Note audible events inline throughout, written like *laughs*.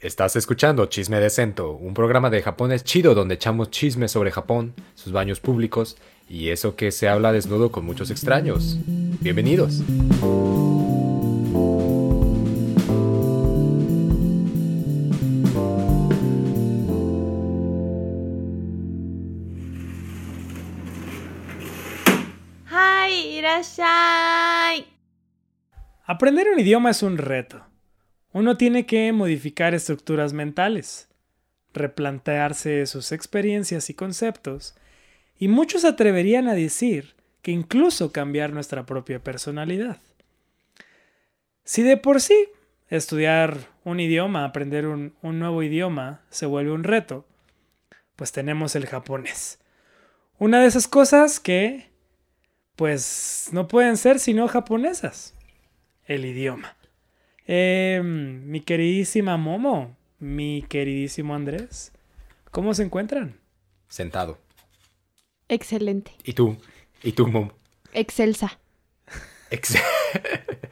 Estás escuchando Chisme Decento, un programa de japonés chido donde echamos chisme sobre Japón, sus baños públicos y eso que se habla desnudo con muchos extraños. Bienvenidos. ¡Hi! ¡Irashai! Aprender un idioma es un reto. Uno tiene que modificar estructuras mentales, replantearse sus experiencias y conceptos, y muchos atreverían a decir que incluso cambiar nuestra propia personalidad. Si de por sí estudiar un idioma, aprender un, un nuevo idioma, se vuelve un reto, pues tenemos el japonés. Una de esas cosas que, pues, no pueden ser sino japonesas. El idioma. Eh, mi queridísima Momo, mi queridísimo Andrés, ¿cómo se encuentran? Sentado. Excelente. ¿Y tú? ¿Y tú, Mom? Excelsa. Ex-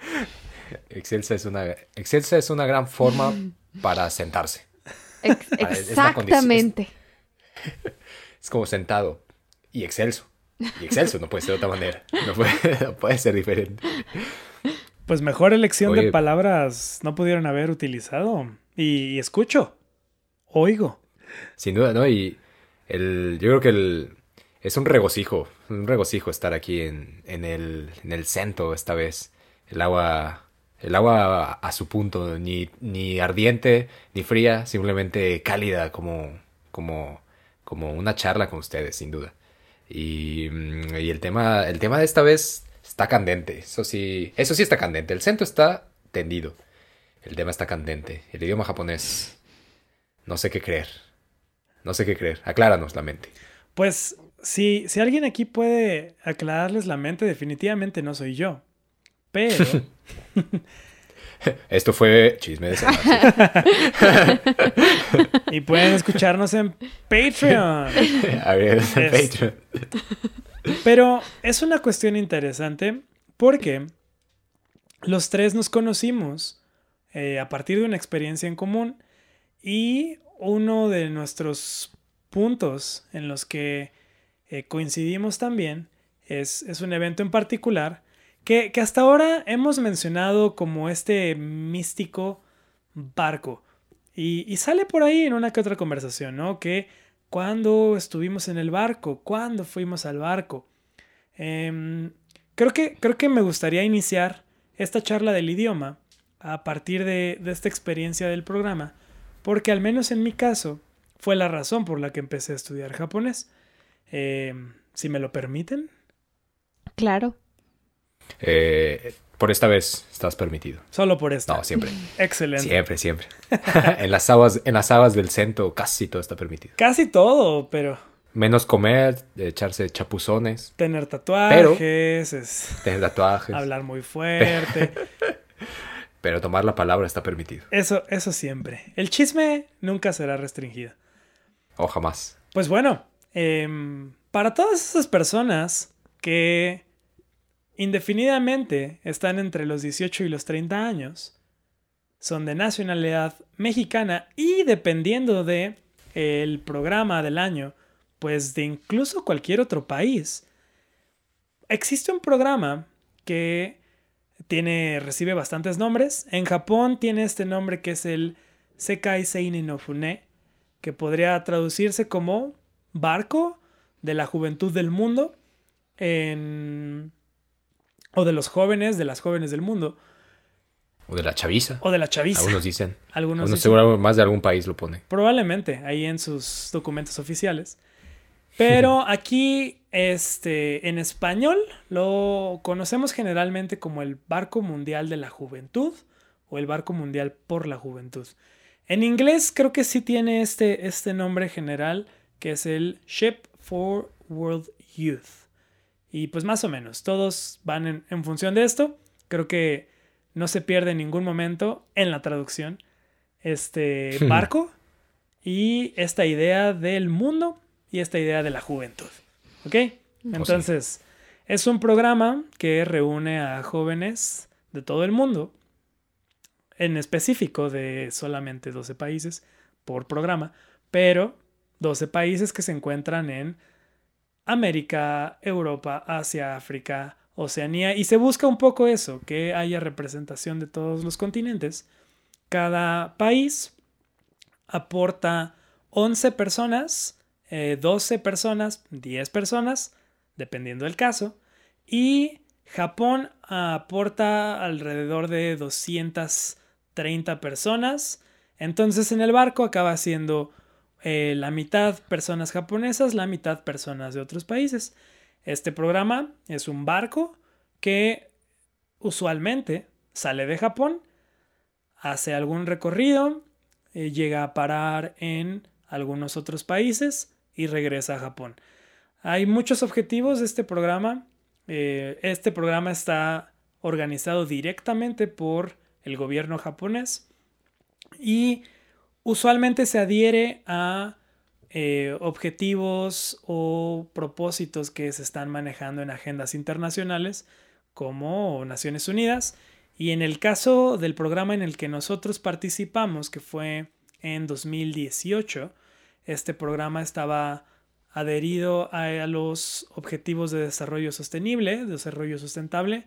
*laughs* Excelsa es una Excelsa es una gran forma para sentarse. Ex- es exactamente. *laughs* Es como sentado y excelso. Y excelso no puede ser de otra manera. No puede, *laughs* no puede ser diferente. Pues mejor elección de palabras no pudieron haber utilizado. Y, y escucho, oigo. Sin duda, ¿no? Y el, yo creo que el, es un regocijo, un regocijo estar aquí en, en, el, en el centro esta vez. El agua, el agua a, a su punto, ni, ni ardiente, ni fría, simplemente cálida, como, como, como una charla con ustedes, sin duda. Y, mm, y el tema, el tema de esta vez está candente, eso sí, eso sí está candente. El centro está tendido. El tema está candente. El idioma japonés, no sé qué creer. No sé qué creer. Acláranos la mente. Pues si, si alguien aquí puede aclararles la mente, definitivamente no soy yo. Pero *laughs* *laughs* Esto fue chisme de y pueden escucharnos en Patreon. *laughs* A ver, Es- Patreon. Pero es una cuestión interesante porque los tres nos conocimos eh, a partir de una experiencia en común y uno de nuestros puntos en los que eh, coincidimos también es, es un evento en particular que, que hasta ahora hemos mencionado como este místico barco. Y, y sale por ahí en una que otra conversación, ¿no? Que cuando estuvimos en el barco, cuando fuimos al barco. Em, creo, que, creo que me gustaría iniciar esta charla del idioma a partir de, de esta experiencia del programa, porque al menos en mi caso fue la razón por la que empecé a estudiar japonés. Em, si me lo permiten. Claro. Eh, por esta vez estás permitido. Solo por esto. No, siempre. Excelente. Siempre, siempre. *laughs* en, las aguas, en las aguas del centro casi todo está permitido. Casi todo, pero Menos comer, echarse chapuzones, tener tatuajes, es tener tatuajes. hablar muy fuerte. *laughs* Pero tomar la palabra está permitido. Eso, eso siempre. El chisme nunca será restringido. O jamás. Pues bueno, em, para todas esas personas que indefinidamente están entre los 18 y los 30 años, son de nacionalidad mexicana y dependiendo de el programa del año, pues de incluso cualquier otro país, existe un programa que tiene recibe bastantes nombres. En Japón tiene este nombre que es el Sekai Seinen no Fune, que podría traducirse como barco de la juventud del mundo en- o de los jóvenes, de las jóvenes del mundo, O de la chaviza. o de la chaviza. Algunos dicen. Algunos Algunos dicen- seguro más de algún país lo pone. Probablemente, ahí en sus documentos oficiales. Pero *laughs* aquí, este, en español, lo conocemos generalmente como el Barco Mundial de la Juventud o el Barco Mundial por la Juventud. En inglés creo que sí tiene este, este nombre general, que es el Ship for World Youth. Y pues más o menos, todos van en, en función de esto. Creo que no se pierde en ningún momento en la traducción este *laughs* barco y esta idea del mundo y esta idea de la juventud. ¿Ok? Entonces, es un programa que reúne a jóvenes de todo el mundo en específico de solamente 12 países por programa, pero 12 países que se encuentran en América, Europa, Asia, África, Oceanía, y se busca un poco eso, que haya representación de todos los continentes. Cada país aporta 11 personas, 12 eh, personas, 10 personas, dependiendo del caso, y Japón aporta alrededor de 230 personas. Entonces en el barco acaba siendo eh, la mitad personas japonesas, la mitad personas de otros países. Este programa es un barco que usualmente sale de Japón, hace algún recorrido, eh, llega a parar en algunos otros países y regresa a Japón. Hay muchos objetivos de este programa. Eh, este programa está organizado directamente por el gobierno japonés y usualmente se adhiere a eh, objetivos o propósitos que se están manejando en agendas internacionales como Naciones Unidas. Y en el caso del programa en el que nosotros participamos, que fue en 2018, este programa estaba adherido a, los Objetivos de Desarrollo Sostenible, Desarrollo Sustentable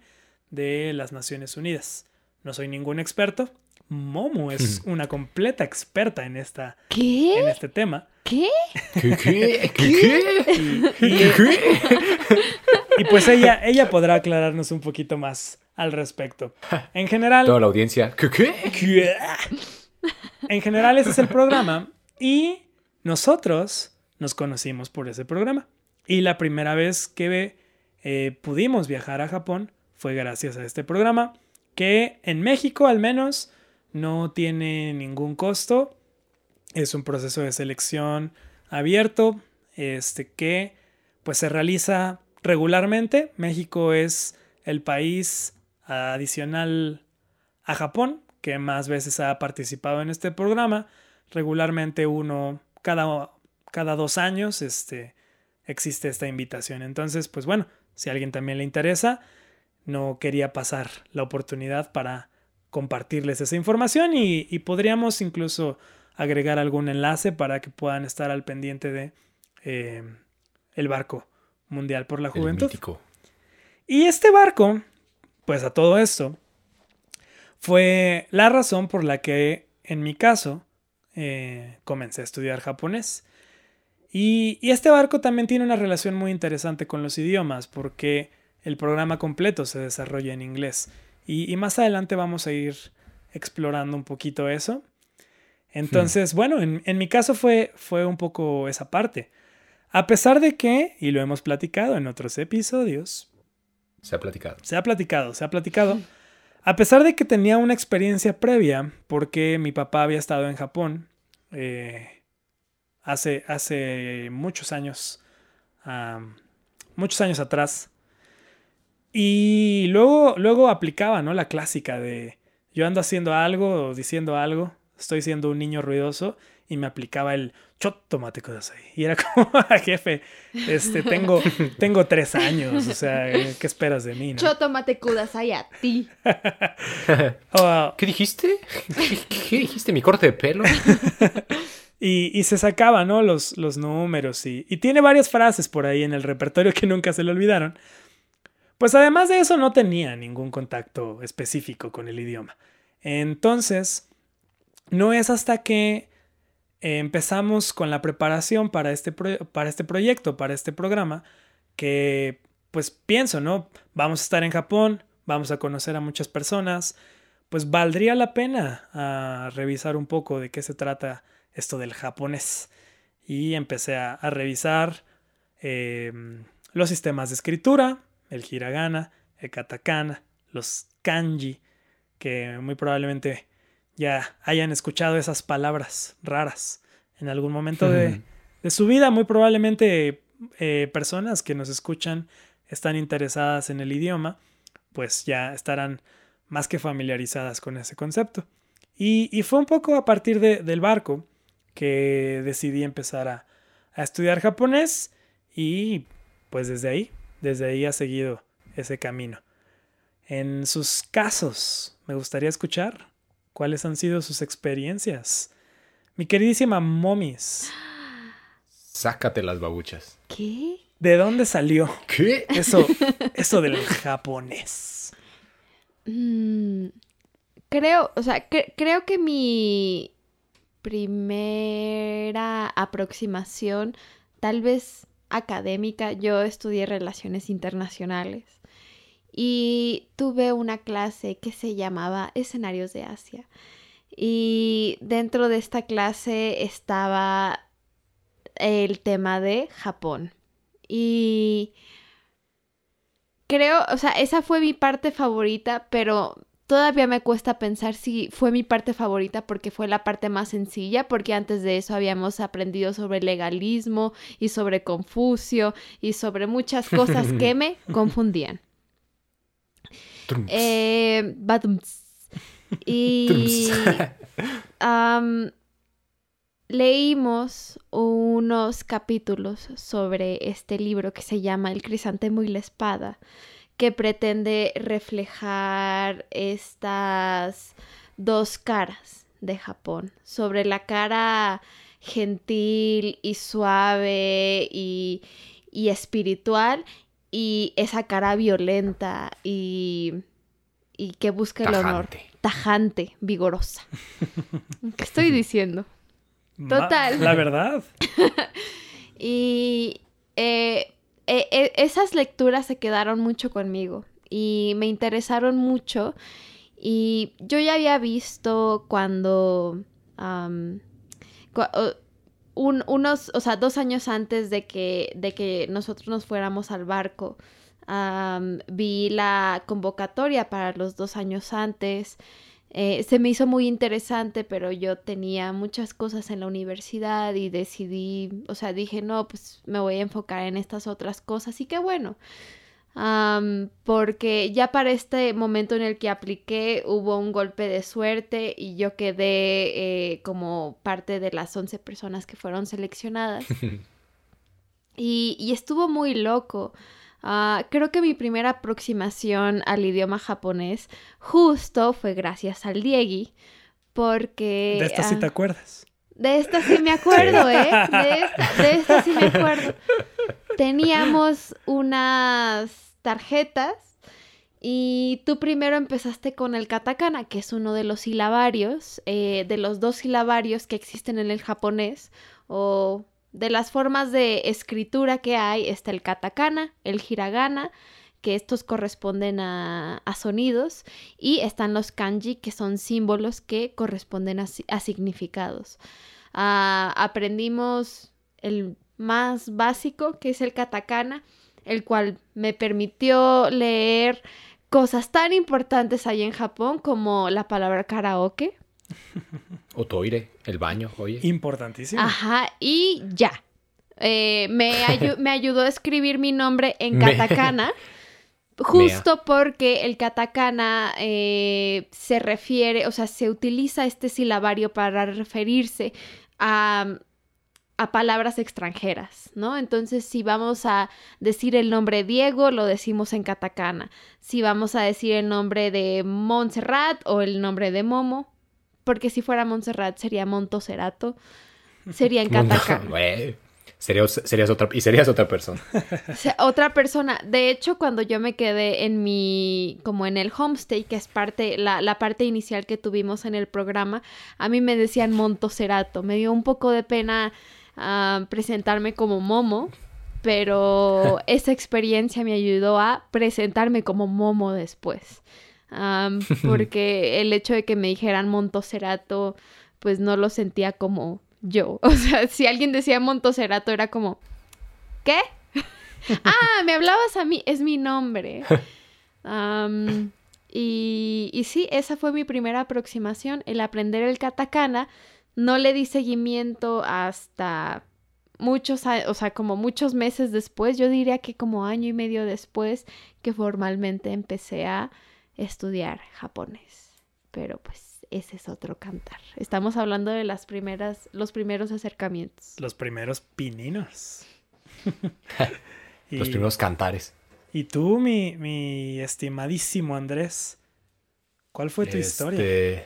de las Naciones Unidas. No soy ningún experto. Momo es *laughs* una completa experta en, esta, en este tema. ¿Qué? ¿Qué? ¿Qué? ¿Qué? Y, *laughs* y, pues ella, ella podrá aclararnos un poquito más al respecto. En general... Toda la audiencia. ¿Qué? ¿Qué? En general ese es el programa y nosotros nos conocimos por ese programa. Y la primera vez que eh, pudimos viajar a Japón fue gracias a este programa, que en México al menos no tiene ningún costo. Es un proceso de selección abierto, este que pues se realiza regularmente. México es el país adicional a Japón que más veces ha participado en este programa. Regularmente uno cada cada dos años este, existe esta invitación. Entonces, pues bueno, si a alguien también le interesa, no quería pasar la oportunidad para compartirles esa información y, podríamos incluso agregar algún enlace para que puedan estar al pendiente de eh, el barco mundial por la juventud. Y este barco, pues a todo esto, fue la razón por la que en mi caso eh, comencé a estudiar japonés. Y, este barco también tiene una relación muy interesante con los idiomas porque el programa completo se desarrolla en inglés. Y, más adelante vamos a ir explorando un poquito eso. Entonces, bueno, en, mi caso fue, fue un poco esa parte. A pesar de que, y lo hemos platicado en otros episodios. Se ha platicado. Se ha platicado, se ha platicado. A pesar de que tenía una experiencia previa, porque mi papá había estado en Japón, eh, hace, hace muchos años, muchos años atrás. Y luego, luego aplicaba, ¿no? La clásica de yo ando haciendo algo o diciendo algo, estoy siendo un niño ruidoso y me aplicaba el chotomate ahí. Y era *laughs* como, jefe, este, tengo, *laughs* tengo tres años, o sea, ¿qué esperas de mí? ¿no? Chotomate kudasai a ti. *laughs* Oh, ¿Qué dijiste? ¿Qué dijiste? ¿Mi corte de pelo? Y, se sacaba, ¿no? Los, los números y, y tiene varias frases por ahí en el repertorio que nunca se le olvidaron. Pues además de eso no tenía ningún contacto específico con el idioma. Entonces, no es hasta que empezamos con la preparación para este, para este proyecto, para este programa, que pues pienso, ¿no? Vamos a estar en Japón, vamos a conocer a muchas personas, pues valdría la pena ah, revisar un poco de qué se trata esto del japonés. Y empecé a, revisar em, los sistemas de escritura, el hiragana, el katakana, los kanji, que muy probablemente ya hayan escuchado esas palabras raras en algún momento de, su vida. Muy probablemente eh, personas que nos escuchan están interesadas en el idioma, pues ya estarán más que familiarizadas con ese concepto. Y, fue un poco a partir del barco que decidí empezar a, estudiar japonés y pues desde ahí, desde ahí ha seguido ese camino. En sus casos, me gustaría escuchar ¿Cuáles han sido sus experiencias? Mi queridísima Momis, Sácate las babuchas. ¿Qué? ¿de dónde salió ¿Qué? eso, eso del japonés? Mm, creo, o sea, cre- creo que mi primera aproximación, tal vez académica, yo estudié relaciones internacionales y tuve una clase que se llamaba Escenarios de Asia. Y dentro de esta clase estaba el tema de Japón. Y creo, o sea, esa fue mi parte favorita, pero todavía me cuesta pensar si fue mi parte favorita porque fue la parte más sencilla, porque antes de eso habíamos aprendido sobre legalismo y sobre Confucio y sobre muchas cosas *laughs* que me confundían. Eh, *laughs* y leímos unos capítulos sobre este libro que se llama El crisantemo y la espada, que pretende reflejar estas dos caras de Japón, sobre la cara gentil y suave y, y espiritual y esa cara violenta y, y que busca el honor Tajante. vigorosa. *laughs* ¿Qué estoy diciendo? Total. La verdad. *laughs* Y eh, eh, eh, esas lecturas se quedaron mucho conmigo y me interesaron mucho. Y yo ya había visto cuando... unos, o sea, dos años antes de que, de que nosotros nos fuéramos al barco, vi la convocatoria para los dos años antes. Eh, se me hizo muy interesante, pero yo tenía muchas cosas en la universidad y decidí, o sea, dije, no, pues me voy a enfocar en estas otras cosas y qué bueno. Porque ya para este momento en el que apliqué hubo un golpe de suerte y yo quedé eh, como parte de las 11 personas que fueron seleccionadas. *laughs* Y, y estuvo muy loco. Ah, creo que mi primera aproximación al idioma japonés justo fue gracias al Diegui, porque... De esta sí ah, te acuerdas. de esta sí me acuerdo, ¿eh? De esta, de esta sí me acuerdo. Teníamos unas tarjetas y tú primero empezaste con el katakana, que es uno de los silabarios, eh, de los dos silabarios que existen en el japonés, o de las formas de escritura que hay, está el katakana, el hiragana, que estos corresponden a, sonidos, y están los kanji, que son símbolos que corresponden a significados. Ah, aprendimos el más básico, que es el katakana, el cual me permitió leer cosas tan importantes ahí en Japón como la palabra karaoke. *laughs* O toire, el baño, oye. Importantísimo. Ajá, y ya. Eh, me, *laughs* ayu- me ayudó a escribir mi nombre en katakana. *laughs* Justo porque el katakana eh, se refiere, o sea, se utiliza este silabario para referirse a, a palabras extranjeras, ¿no? Entonces, si vamos a decir el nombre Diego, lo decimos en katakana. Si vamos a decir el nombre de Montserrat o el nombre de Momo, porque si fuera Montserrat sería Montoserato, sería en Mundo- katakana. *laughs* Güey, Serías, serías otra, y serías otra persona. O sea, otra persona. De hecho, cuando yo me quedé en mi, como en el homestay, que es parte, la, la parte inicial que tuvimos en el programa, a mí me decían Montoserato. Me dio un poco de pena ah, presentarme como Momo, pero *laughs* esa experiencia me ayudó a presentarme como Momo después. *laughs* Porque el hecho de que me dijeran Montoserato, pues no lo sentía como yo. *laughs* O sea, si alguien decía Montoserato era como, ¿qué? *laughs* ah, me hablabas a mí, es mi nombre. Y, y sí, esa fue mi primera aproximación, el aprender el katakana. No le di seguimiento hasta muchos, o sea, como muchos meses después, yo diría que como año y medio después que formalmente empecé a estudiar japonés. Pero pues ese es otro cantar. Estamos hablando de las primeras, los primeros acercamientos. Los primeros pininos. *laughs* y, Los primeros cantares. y tú, mi, mi estimadísimo Andrés, ¿cuál fue tu historia? Este,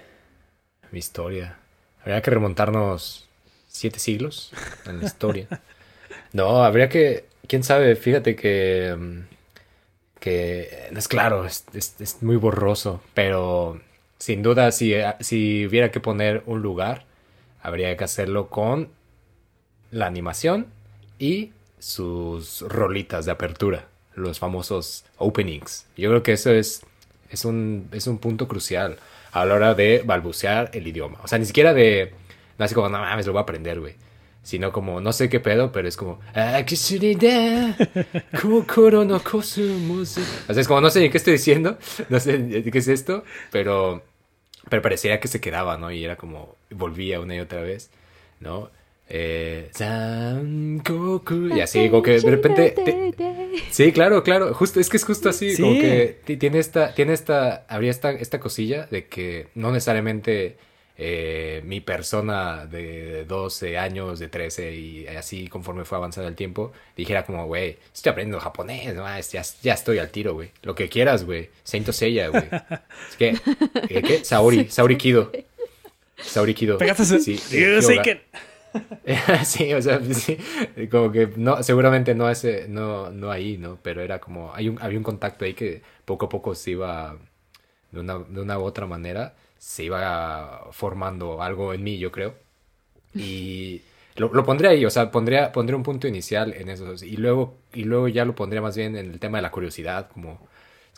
mi historia. Habría que remontarnos siete siglos en la historia. *laughs* No, habría que, quién sabe, fíjate que, mm, que es claro, es, es, muy borroso, pero sin duda si, si hubiera que poner un lugar, habría que hacerlo con la animación y sus rolitas de apertura, los famosos openings. Yo creo que eso es, es, un, es un punto crucial a la hora de balbucear el idioma. O sea, ni siquiera de, no así como, no mames, lo voy a aprender, güey. Sino como, no sé qué pedo, pero es como, ah, O sea, es como, no sé qué estoy diciendo, *laughs* no sé qué es esto, pero, pero parecía que se quedaba, ¿no? Y era como, volvía una y otra vez, ¿no? Eh, y así, como que de repente. Sí, claro, claro. Justo, es que es justo así. Como que tiene esta, tiene esta, habría esta, esta cosilla de que no necesariamente eh, mi persona de 12 años, de 13 y así conforme fue avanzando el tiempo, dijera como, güey, estoy aprendiendo japonés, ¿no? ya, ya estoy al tiro, güey. Lo que quieras, güey. Saint Seiya, güey. *laughs* Es que, ¿qué? Saori, Saori Kido. Saori Kido. Sí, *laughs* sí, o sea, sí, como que no, seguramente no ese, no, no ahí, ¿no? Pero era como, hay un, había un contacto ahí que poco a poco se iba, de una, de una u otra manera, se iba formando algo en mí, yo creo. Y lo, lo pondría ahí, o sea, pondría, pondría un punto inicial en eso. Y luego, y luego ya lo pondría más bien en el tema de la curiosidad, como,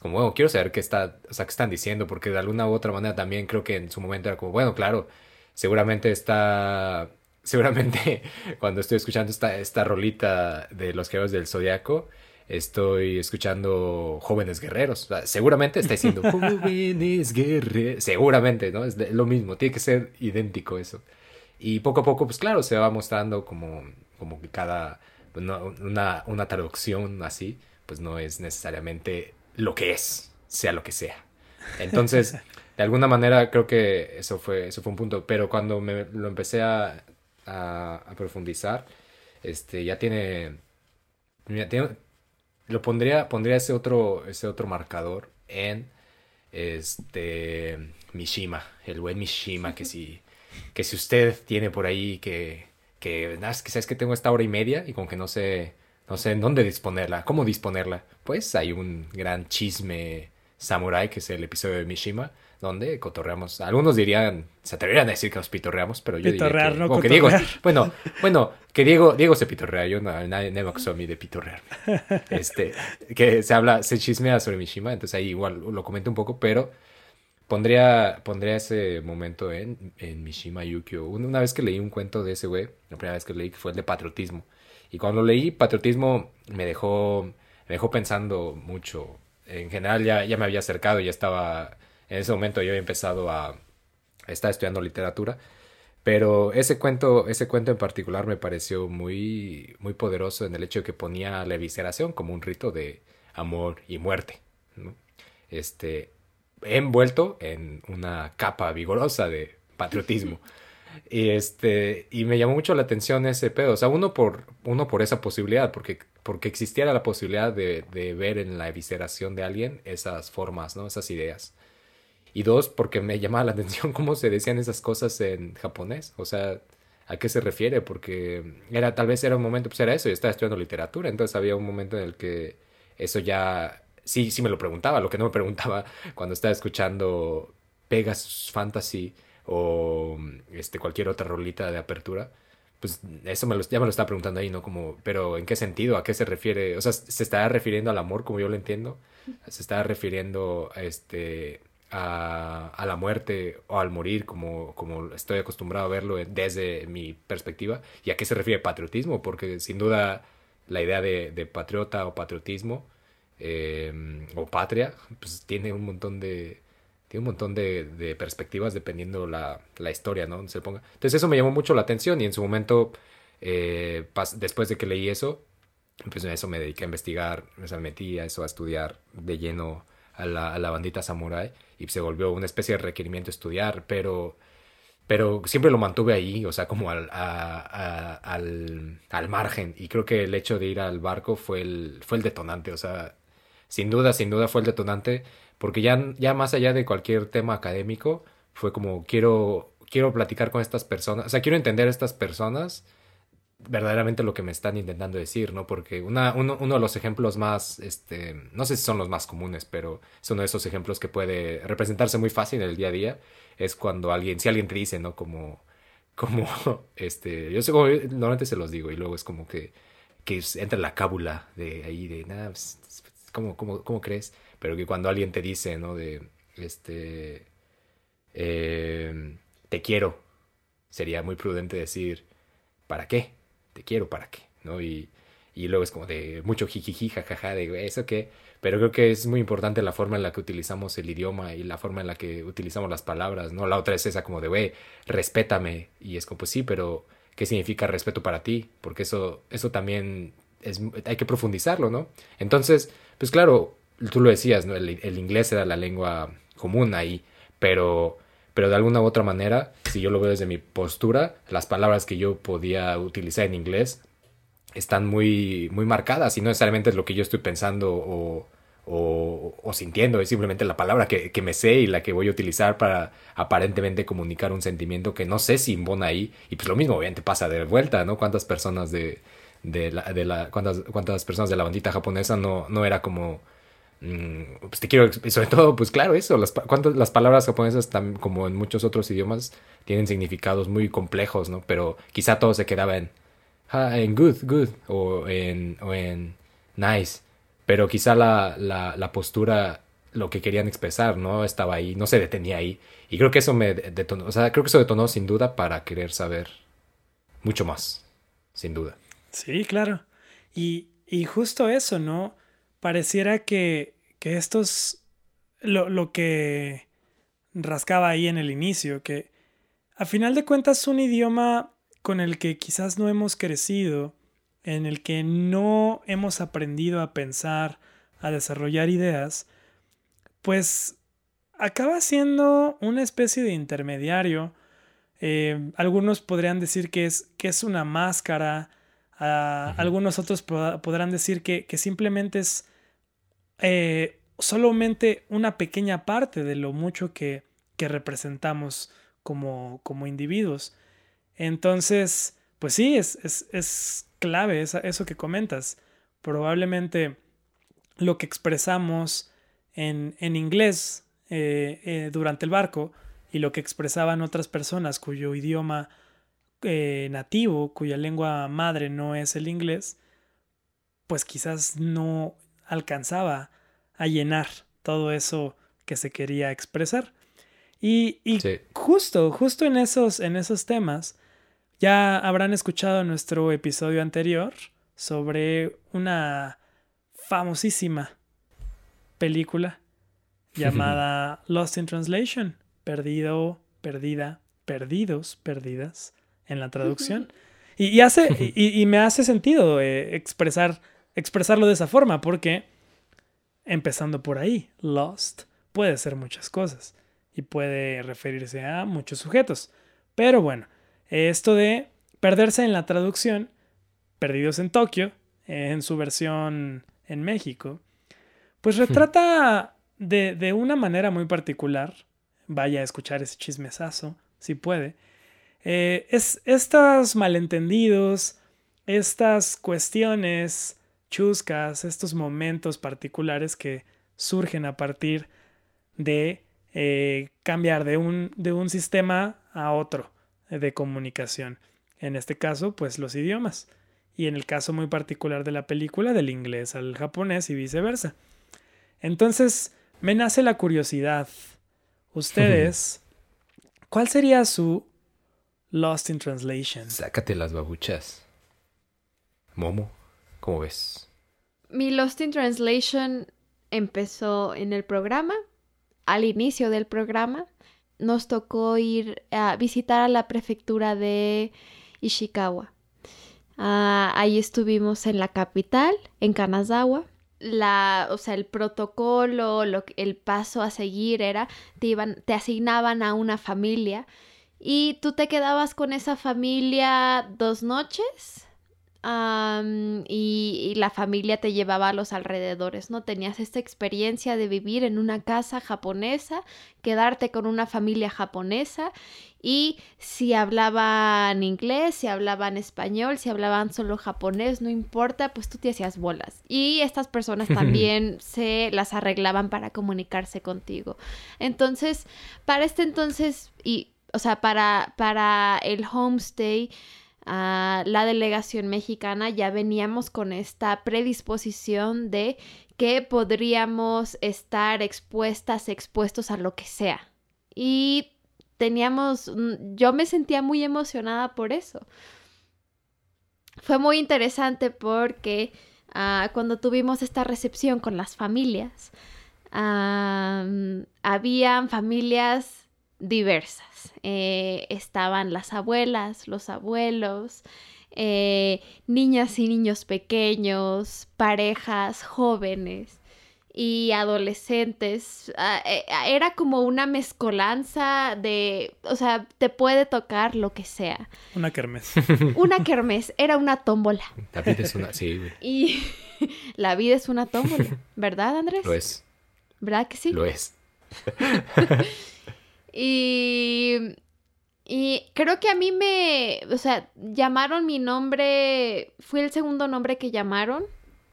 como, bueno, quiero saber qué está, o qué están diciendo, porque de alguna u otra manera también creo que en su momento era como, bueno, claro, seguramente está seguramente *laughs* cuando estoy escuchando esta, esta rolita de los Guerreros del Zodiaco, estoy escuchando Jóvenes Guerreros. seguramente está diciendo *laughs* Jóvenes Guerreros. Seguramente, ¿no? Es lo mismo, tiene que ser idéntico eso. Y poco a poco, pues claro, se va mostrando como, como que cada, una, una traducción así, pues no es necesariamente lo que es, sea lo que sea. Entonces, *laughs* de alguna manera creo que eso fue, eso fue un punto, pero cuando me lo empecé a a, profundizar, este, ya tiene, lo pondría, pondría ese otro, ese otro marcador en este Mishima, el buen Mishima, que si, que si usted tiene por ahí que, que, nada, que sabes que tengo esta hora y media y con que no sé, no sé en dónde disponerla, cómo disponerla, pues hay un gran chisme samurai que es el episodio de Mishima, donde cotorreamos. Algunos dirían, se atreverían a decir que nos pitorreamos, pero yo diría que, no que Diego, bueno, *laughs* bueno, que Diego, Diego se pitorrea, yo no, nadie, me acusó a mí de pitorrearme. Este, que se habla, se chismea sobre Mishima, entonces ahí igual lo comento un poco, pero pondría, pondría ese momento en, en Mishima Yukio. Una vez que leí un cuento de ese güey, la primera vez que leí fue el de patriotismo. Y cuando leí patriotismo me dejó, me dejó pensando mucho. En general ya, ya me había acercado, ya estaba en ese momento yo había empezado a, estar estudiando literatura, pero ese cuento, ese cuento en particular me pareció muy, muy poderoso en el hecho de que ponía la evisceración como un rito de amor y muerte, este, envuelto en una capa vigorosa de patriotismo. *laughs* Y este, y me llamó mucho la atención ese pedo. O sea, uno por, uno por esa posibilidad, porque, porque existiera la posibilidad de, de ver en la evisceración de alguien esas formas, ¿no? Esas ideas. Y dos, porque me llamaba la atención cómo se decían esas cosas en japonés. O sea, ¿a qué se refiere? Porque era, tal vez era un momento, pues era eso, yo estaba estudiando literatura, entonces había un momento en el que eso ya, sí, sí me lo preguntaba, lo que no me preguntaba cuando estaba escuchando Pegasus Fantasy o este, cualquier otra rolita de apertura, pues eso me lo, ya me lo estaba preguntando ahí, ¿no? Como, pero ¿en qué sentido? ¿A qué se refiere? O sea, ¿se está refiriendo al amor como yo lo entiendo? ¿Se está refiriendo a este a, a, la muerte o al morir, como, como estoy acostumbrado a verlo desde mi perspectiva. ¿Y a qué se refiere patriotismo? Porque sin duda la idea de, de patriota o patriotismo em, o patria, pues tiene un montón de, tiene un montón de, de perspectivas dependiendo la, la historia, ¿no? Se ponga. Entonces eso me llamó mucho la atención y en su momento, eh, después de que leí eso, pues eso me dediqué a investigar, me metí a eso, a estudiar de lleno a la, a la bandita samurai y se volvió una especie de requerimiento estudiar, pero, pero siempre lo mantuve ahí, o sea, como al, al, al, margen. Y creo que el hecho de ir al barco fue el, fue el detonante, o sea, sin duda, sin duda fue el detonante, porque ya, ya más allá de cualquier tema académico, fue como quiero, quiero platicar con estas personas, o sea, quiero entender a estas personas verdaderamente lo que me están intentando decir, ¿no? Porque una, uno, uno, de los ejemplos más, este, no sé si son los más comunes, pero es uno de esos ejemplos que puede representarse muy fácil en el día a día, es cuando alguien, si alguien te dice, ¿no? Como, como, *laughs* este, yo sé, como, normalmente se los digo y luego es como que, que entra la cábula de ahí, de, nada, pues, ¿cómo, cómo, cómo crees? Pero que cuando alguien te dice, ¿no? De, este, eh, te quiero, sería muy prudente decir, ¿para qué? Te quiero para qué, ¿no? Y, y luego es como de mucho jijiji, jajaja, de eso qué. Pero creo que es muy importante la forma en la que utilizamos el idioma y la forma en la que utilizamos las palabras, ¿no? La otra es esa como de, güey, respétame. Y es como, pues sí, pero ¿qué significa respeto para ti? Porque eso, eso también es, hay que profundizarlo, ¿no? Entonces, pues claro, tú lo decías, ¿no? El inglés era la lengua común ahí, pero pero de alguna u otra manera, si yo lo veo desde mi postura, las palabras que yo podía utilizar en inglés están muy, muy marcadas y no necesariamente es lo que yo estoy pensando o, o, sintiendo, es simplemente la palabra que, que, me sé y la que voy a utilizar para aparentemente comunicar un sentimiento que no sé si imbona ahí. Y pues lo mismo obviamente pasa de vuelta, ¿no? ¿Cuántas personas de, de la, de la, cuántas, cuántas personas de la bandita japonesa no, no era como pues te quiero, sobre todo, pues claro, eso, las, las palabras japonesas, como en muchos otros idiomas, tienen significados muy complejos, ¿no? Pero quizá todo se quedaba en, en good, good, o en, o en nice, pero quizá la, la, la postura, lo que querían expresar, ¿no? Estaba ahí, no se detenía ahí. Y creo que eso me detonó, o sea, creo que eso detonó sin duda para querer saber mucho más, sin duda. Sí, claro. Y, y justo eso, ¿no? Pareciera que, que estos, lo, lo que rascaba ahí en el inicio, que a final de cuentas es un idioma con el que quizás no hemos crecido, en el que no hemos aprendido a pensar, a desarrollar ideas, pues acaba siendo una especie de intermediario. Eh, algunos podrían decir que es, que es una máscara, algunos otros podrán decir que, que simplemente es eh, solamente una pequeña parte de lo mucho que, que representamos como, como, individuos. Entonces, pues sí, es, es, es clave eso que comentas. Probablemente lo que expresamos en, en inglés eh, eh, durante el barco y lo que expresaban otras personas cuyo idioma nativo, cuya lengua madre no es el inglés, pues quizás no alcanzaba a llenar todo eso que se quería expresar. Y, justo, justo en esos, en esos temas, ya habrán escuchado nuestro episodio anterior sobre una famosísima película *laughs* llamada Lost in Translation, perdido, perdida, perdidos, perdidas en la traducción. Y, hace, y, me hace sentido eh, expresar expresarlo de esa forma, porque empezando por ahí, lost puede ser muchas cosas y puede referirse a muchos sujetos. Pero bueno, esto de perderse en la traducción, perdidos en Tokio, en su versión en México, pues hmm. retrata de, de, una manera muy particular, vaya a escuchar ese chismesazo, si puede, eh, es estos malentendidos, estas cuestiones chuscas, estos momentos particulares que surgen a partir de eh, cambiar de un, de un sistema a otro de comunicación. En este caso, pues los idiomas. Y en el caso muy particular de la película, del inglés al japonés y viceversa. Entonces, me nace la curiosidad. Ustedes, *laughs* ¿cuál sería su Lost in Translation? Sácate las babuchas. Momo. Mi Lost in Translation empezó en el programa, al inicio del programa. Nos tocó ir a visitar a la prefectura de Ishikawa. Ah, ahí estuvimos en la capital, en Kanazawa. La, o sea, el protocolo, lo, el paso a seguir era, te, iban, te asignaban a una familia y tú te quedabas con esa familia dos noches y, y la familia te llevaba a los alrededores, ¿no? Tenías esta experiencia de vivir en una casa japonesa, quedarte con una familia japonesa y si hablaban inglés, si hablaban español, si hablaban solo japonés, no importa, pues tú te hacías bolas. Y estas personas *laughs* también se las arreglaban para comunicarse contigo. Entonces, para este entonces, y, o sea, para, para el homestay, la delegación mexicana ya veníamos con esta predisposición de que podríamos estar expuestas, expuestos a lo que sea. Y teníamos, mm, yo me sentía muy emocionada por eso. Fue muy interesante porque ah, cuando tuvimos esta recepción con las familias, am, habían familias diversas. Eh, estaban las abuelas, los abuelos, eh, niñas y niños pequeños, parejas jóvenes y adolescentes. Ah, eh, ah, era como una mezcolanza de, o sea, te puede tocar lo que sea. Una kermés. *laughs* Una kermés, era una tómbola. La vida es una... Sí, güey. Y *laughs* la vida es una tómbola, ¿verdad, Andrés? Lo es. ¿Verdad que sí? Lo es. *laughs* Y, y creo que a mí me, o sea, llamaron mi nombre, fui el segundo nombre que llamaron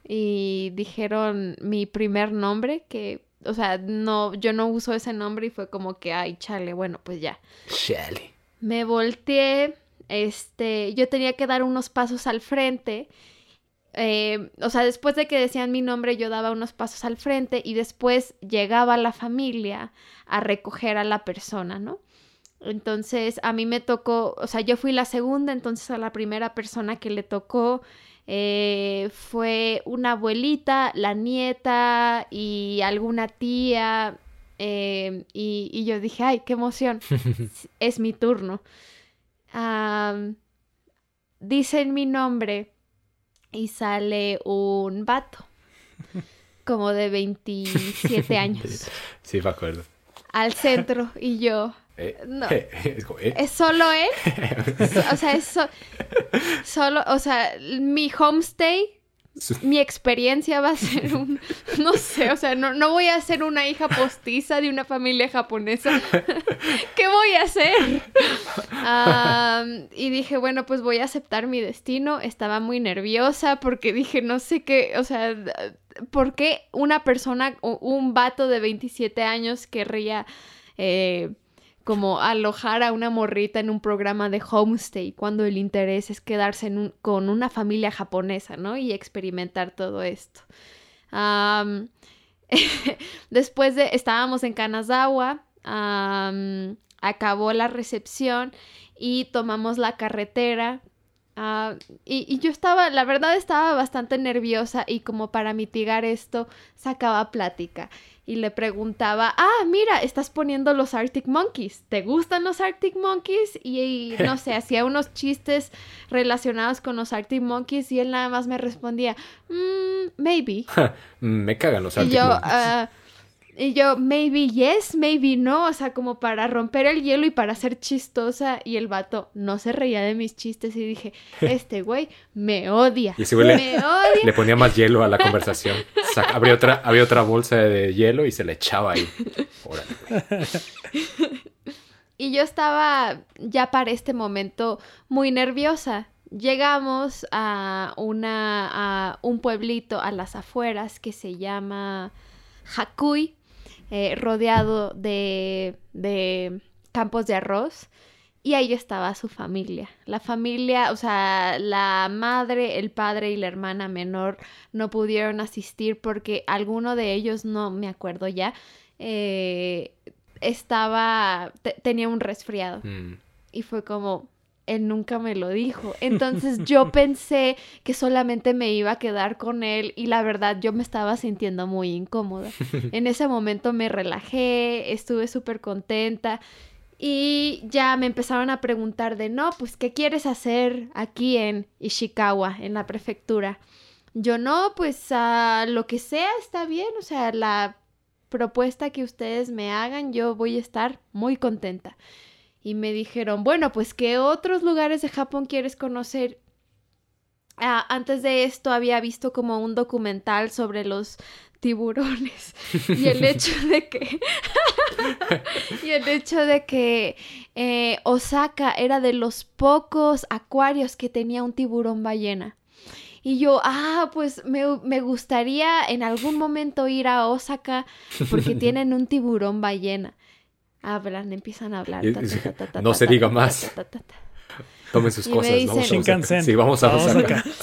y dijeron mi primer nombre, que, o sea, no, yo no uso ese nombre y fue como que, ay, chale, bueno, pues ya. Shelly. Me volteé, este, yo tenía que dar unos pasos al frente. Eh, o sea, después de que decían mi nombre, yo daba unos pasos al frente y después llegaba la familia a recoger a la persona, ¿no? Entonces, a mí me tocó, o sea, yo fui la segunda, entonces a la primera persona que le tocó eh, fue una abuelita, la nieta y alguna tía. eh, y, y yo dije, ay, qué emoción, *laughs* es mi turno. Dicen mi nombre y sale un vato, como de 27 *laughs* años, Sí, me acuerdo. al centro y yo, Eh, No. es como, eh. ¿es solo él? *laughs* O sea, es so- solo, o sea, mi homestay, Mi experiencia va a ser un, no sé, o sea, no, no voy a ser una hija postiza de una familia japonesa. *laughs* ¿Qué voy a hacer? Y dije, bueno, pues voy a aceptar mi destino. Estaba muy nerviosa porque dije, no sé qué, o sea, ¿por qué una persona, un vato de 27 años querría... eh, como alojar a una morrita en un programa de homestay cuando el interés es quedarse con una familia japonesa, ¿no? Y experimentar todo esto. *laughs* Después de, estábamos en Kanazawa, acabó la recepción y tomamos la carretera. Ah, y, y yo estaba, la verdad estaba bastante nerviosa y como para mitigar esto, sacaba plática y le preguntaba, ah, mira, estás poniendo los Arctic Monkeys, ¿te gustan los Arctic Monkeys? Y, y, no sé, *laughs* hacía unos chistes relacionados con los Arctic Monkeys y él nada más me respondía, "Mm, maybe. *laughs* Me cagan los Y Arctic yo, Monkeys. ah, y yo, maybe yes, maybe no, o sea, como para romper el hielo y para ser chistosa. Y el vato no se reía de mis chistes y dije, *laughs* este güey me odia. Y ese güey le- me odia. Le ponía más hielo a la *laughs* conversación. Sac- abría, otra, había otra bolsa de hielo y se le echaba ahí. Órale, güey. *laughs* Y yo estaba ya para este momento muy nerviosa. Llegamos a una a un pueblito a las afueras que se llama Hakui, eh, rodeado de, de campos de arroz. Y ahí estaba su familia. La familia, o sea, la madre, el padre y la hermana menor no pudieron asistir porque alguno de ellos, no me acuerdo ya, eh, estaba, te- tenía un resfriado. Mm. Y fue como, él nunca me lo dijo. Entonces yo *laughs* pensé que solamente me iba a quedar con él y la verdad yo me estaba sintiendo muy incómoda. *laughs* En ese momento me relajé, estuve súper contenta y ya me empezaron a preguntar de, no, pues, ¿qué quieres hacer aquí en Ishikawa, en la prefectura? Yo no, pues ah, lo que sea está bien, o sea, la propuesta que ustedes me hagan, yo voy a estar muy contenta. Y me dijeron, bueno, pues ¿qué otros lugares de Japón quieres conocer? ah, antes de esto había visto como un documental sobre los tiburones y el *laughs* hecho de que *laughs* y el hecho de que eh, Osaka era de los pocos acuarios que tenía un tiburón ballena. Y yo, ah, pues me, me, gustaría en algún momento ir a Osaka porque *laughs* tienen un tiburón ballena. Hablan, empiezan a hablar. no se diga más. Tomen sus cosas. Vamos a Sí, vamos a Osaka. *laughs*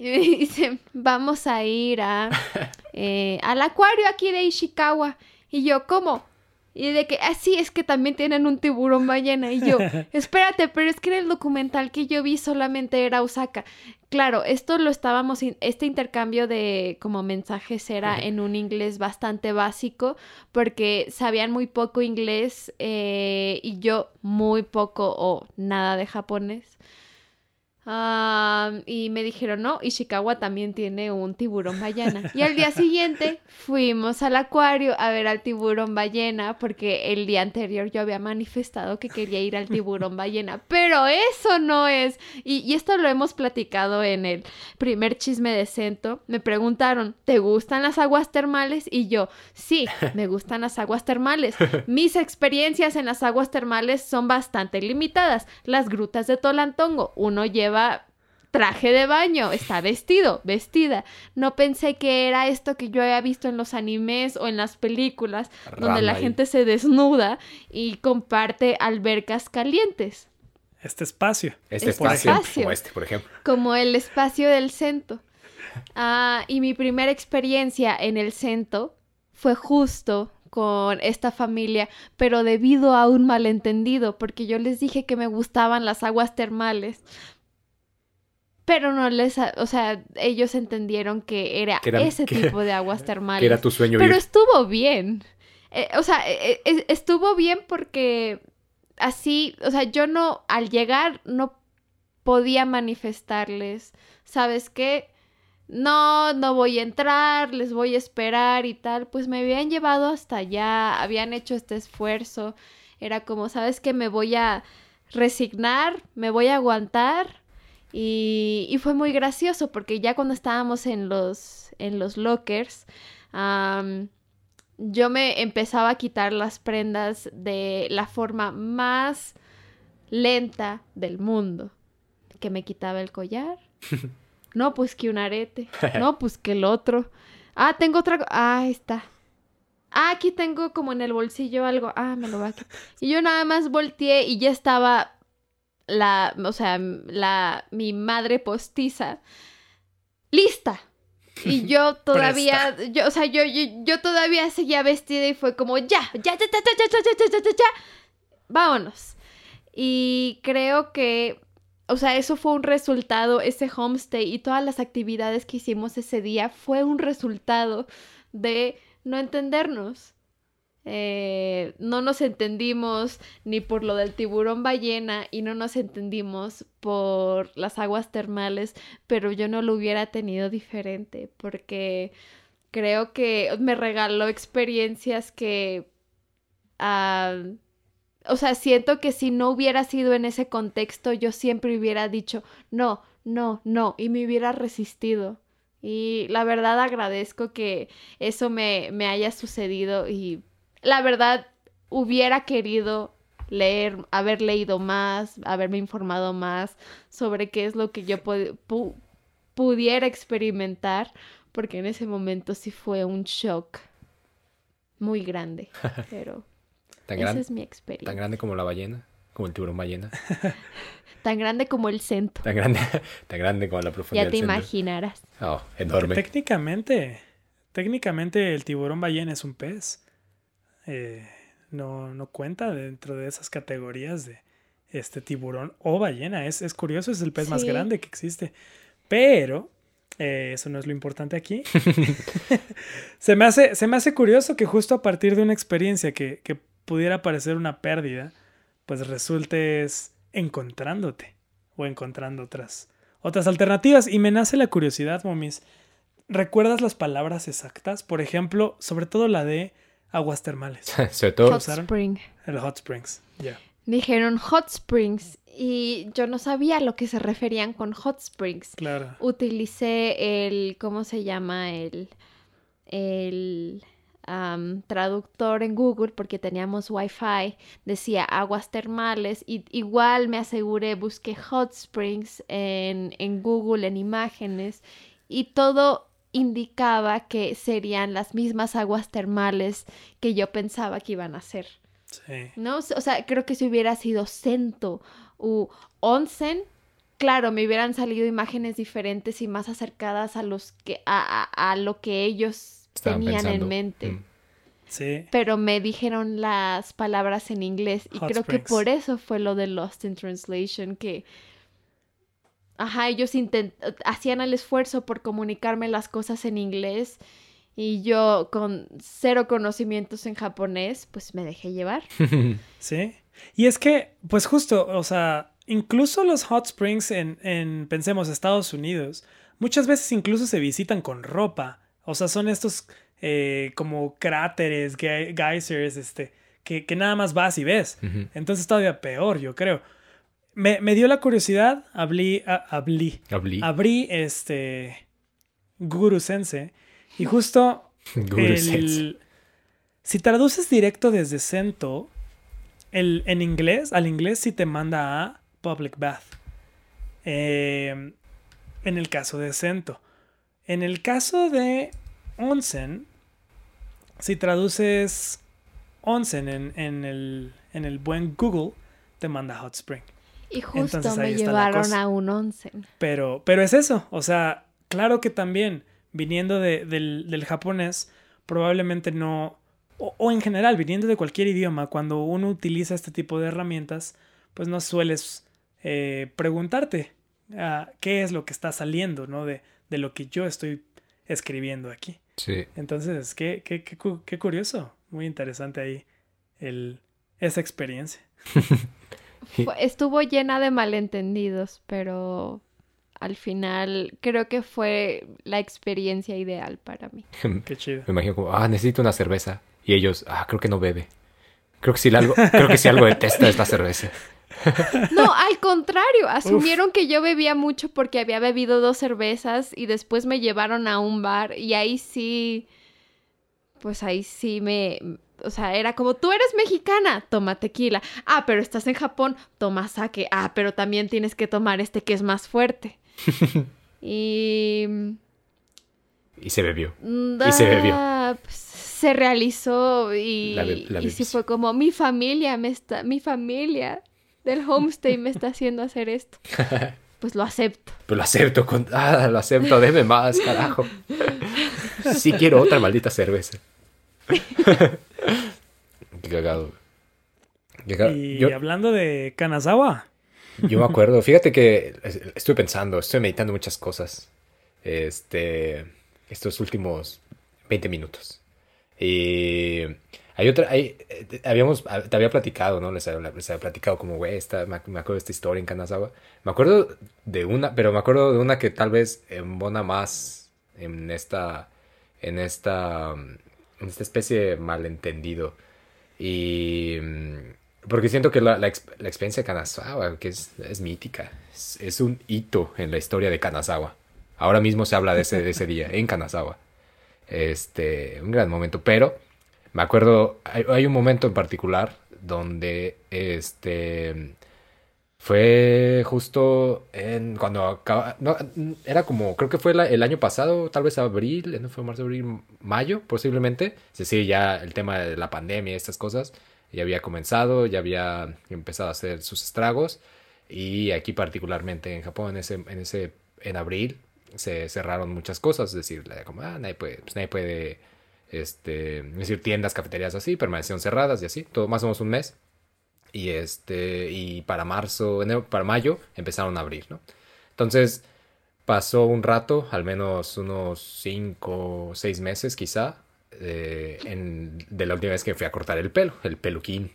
Y me dicen, vamos a ir a, *laughs* eh, al acuario aquí de Ishikawa. Y yo, ¿cómo? Y de que, así ah, es que también tienen un tiburón ballena. Y yo, *laughs* espérate, pero es que en el documental que yo vi solamente era Osaka. Claro, esto lo estábamos, este intercambio de como mensajes era en un inglés bastante básico porque sabían muy poco inglés eh, y yo muy poco o nada de japonés y me dijeron, no, Ishikawa también tiene un tiburón ballena. Y al día siguiente fuimos al acuario a ver al tiburón ballena porque el día anterior yo había manifestado que quería ir al tiburón ballena. Pero eso no es. Y, y esto lo hemos platicado en el primer chisme de Cento. Me preguntaron, ¿te gustan las aguas termales? Y yo, sí, me gustan las aguas termales. Mis experiencias en las aguas termales son bastante limitadas. Las grutas de Tolantongo, uno lleva traje de baño, está vestido, vestida. No pensé que era esto que yo había visto en los animes o en las películas, donde la gente se desnuda y comparte albercas calientes. Este espacio. Este, espacio, como este, por ejemplo. Como el espacio del cento. Ah, y mi primera experiencia en el cento fue justo con esta familia, pero debido a un malentendido, porque yo les dije que me gustaban las aguas termales, pero no les, o sea, ellos entendieron que era, ese tipo de *laughs* aguas termales. Que era tu sueño. Pero estuvo bien. Eh, o sea, eh, eh, estuvo bien porque así, o sea, yo no, al llegar, no podía manifestarles, ¿sabes qué? No, no voy a entrar, les voy a esperar y tal. Pues me habían llevado hasta allá, habían hecho este esfuerzo. Era como, ¿sabes qué? Me voy a resignar, me voy a aguantar y, fue muy gracioso porque ya cuando estábamos en los, en los lockers, yo me empezaba a quitar las prendas de la forma más lenta del mundo. Que me quitaba el collar. *laughs* No, pues que un arete. *laughs* No, pues que el otro. Ah, tengo otra. Ah, está. Ah, aquí tengo como en el bolsillo algo. Ah, me lo va a quitar. Y yo nada más volteé y ya estaba la, o sea, la, mi madre postiza, lista. Y yo todavía, yo, o sea, yo, yo, todavía seguía vestida y fue como, ya, ya, ya, ya, ya, ya, ya, ya, ya, vámonos. Y creo que, o sea, eso fue un resultado, ese homestay y todas las actividades que hicimos ese día fue un resultado de no entendernos. Eh, no nos entendimos ni por lo del tiburón ballena y no nos entendimos por las aguas termales, pero yo no lo hubiera tenido diferente porque creo que me regaló experiencias que... Ah, o sea, siento que si no hubiera sido en ese contexto, yo siempre hubiera dicho, no, no, no, y me hubiera resistido. Y la verdad agradezco que eso me, me haya sucedido y la verdad, hubiera querido leer, haber leído más, haberme informado más sobre qué es lo que yo pudiera experimentar, porque en ese momento sí fue un shock muy grande, *laughs* pero esa es mi experiencia. Tan grande como la ballena, como el tiburón ballena. *laughs* tan grande como el centro. Tan grande, *laughs* tan grande como la profundidad. Ya te imaginarás. Oh, enorme. Técnicamente, técnicamente el tiburón ballena es un pez. Eh, no, no cuenta dentro de esas categorías de este tiburón o ballena. Es, es curioso, es el pez más grande que existe. Pero eh, eso no es lo importante aquí. *laughs* *laughs* se, me hace, se me hace curioso que justo a partir de una experiencia que, que pudiera parecer una pérdida, pues resultes encontrándote o encontrando otras, otras alternativas. Y me nace la curiosidad, momis. ¿Recuerdas las palabras exactas? Por ejemplo, sobre todo la de aguas termales. *laughs* Sobre todo. Hot spring. El hot springs, dijeron hot springs y yo no sabía a lo que se referían con hot springs. Claro. Utilicé el, ¿cómo se llama? El, el traductor en Google porque teníamos Wi-Fi. Decía aguas termales y igual me aseguré, busqué hot springs en, en Google, en imágenes y todo indicaba que serían las mismas aguas termales que yo pensaba que iban a ser. Sí. ¿no? O sea, creo que si hubiera sido Sento u Onsen, claro, me hubieran salido imágenes diferentes y más acercadas a los que a, a- a lo que ellos Estaban tenían pensando. en mente. Mm. Sí. Pero me dijeron las palabras en inglés y Hot creo que por eso fue lo de Lost in Translation que ajá, ellos intent- hacían el esfuerzo por comunicarme las cosas en inglés y yo con cero conocimientos en japonés, pues me dejé llevar. *laughs* Sí. Y es que, pues justo, o sea, incluso los hot springs en, en, pensemos, Estados Unidos, muchas veces incluso se visitan con ropa. O sea, son estos eh, como cráteres, ge- geysers, este, que, que nada más vas y ves. Entonces todavía peor, yo creo. Me, me dio la curiosidad, hablé, a- hablé, Hablí. abrí este Guru Sense y justo *laughs* Guru el- Sense. si traduces directo desde Sento, el, en inglés, al inglés sí te manda a Public Bath. Eh, en el caso de Sento. En el caso de Onsen, si traduces Onsen en, en el, en el buen Google, te manda Hot Spring. Y justo Entonces, me llevaron a un onsen. Pero, pero es eso, o sea, claro que también, viniendo de- del, del japonés, probablemente no, o, o en general, viniendo de cualquier idioma, cuando uno utiliza este tipo de herramientas, pues no sueles eh, preguntarte ah, qué es lo que está saliendo, ¿no? De, de lo que yo estoy escribiendo aquí. Sí. Entonces, qué, qué, qué, qué curioso, muy interesante ahí el, esa experiencia. *laughs* Fue- estuvo llena de malentendidos, pero al final creo que fue la experiencia ideal para mí. *laughs* Qué chido. Me imagino como, ah, necesito una cerveza. Y ellos, ah, creo que no bebe. Creo que si algo, creo que si algo detesta es la cerveza. *laughs* No, al contrario, asumieron que yo bebía mucho porque había bebido dos cervezas y después me llevaron a un bar y ahí sí, pues ahí sí me, o sea, era como, tú eres mexicana, toma tequila. Ah, pero estás en Japón, toma sake. Ah, pero también tienes que tomar este que es más fuerte. *laughs* y... Y se bebió. Y se bebió. pues, se realizó y, La be- la y sí fue como mi familia me está, mi familia del homestay me está haciendo hacer esto. *laughs* Pues lo acepto. Pero lo acepto con, ah, lo acepto, deme más, carajo. *laughs* Sí quiero otra maldita cerveza. *laughs* Qué cagado. Qué cagado. Y Yo, hablando de Kanazawa, yo me acuerdo, fíjate que es- estuve pensando, estoy meditando muchas cosas. Este, estos últimos 20 minutos. Y hay otra, hay, eh, habíamos, te había platicado, ¿no? Les había, les había platicado como, güey, esta, me, me acuerdo de esta historia en Kanazawa. Me acuerdo de una, pero me acuerdo de una que tal vez embona más en esta, en esta, en esta especie de malentendido. Y, mm, porque siento que la, la, ex- la experiencia de Kanazawa, que es, es mítica, es, es un hito en la historia de Kanazawa. Ahora mismo se habla de ese, de ese día en Kanazawa. Este, un gran momento, pero me acuerdo, hay, hay un momento en particular donde este fue justo en cuando no, era como, creo que fue el año pasado, tal vez abril, no fue marzo, abril, mayo, posiblemente. Es decir, ya el tema de la pandemia estas cosas ya había comenzado, ya había empezado a hacer sus estragos. Y aquí particularmente en Japón, en ese, en ese, en abril, se cerraron muchas cosas. Es decir, como, ah, nadie puede, pues nadie puede, este, es decir, tiendas, cafeterías así, permanecieron cerradas y así, todo más o menos un mes. Y este, y para marzo, enero, para mayo empezaron a abrir, ¿no? Entonces, pasó un rato, al menos unos cinco o seis meses quizá, eh, en- de la última vez que fui a cortar el pelo, el peluquín.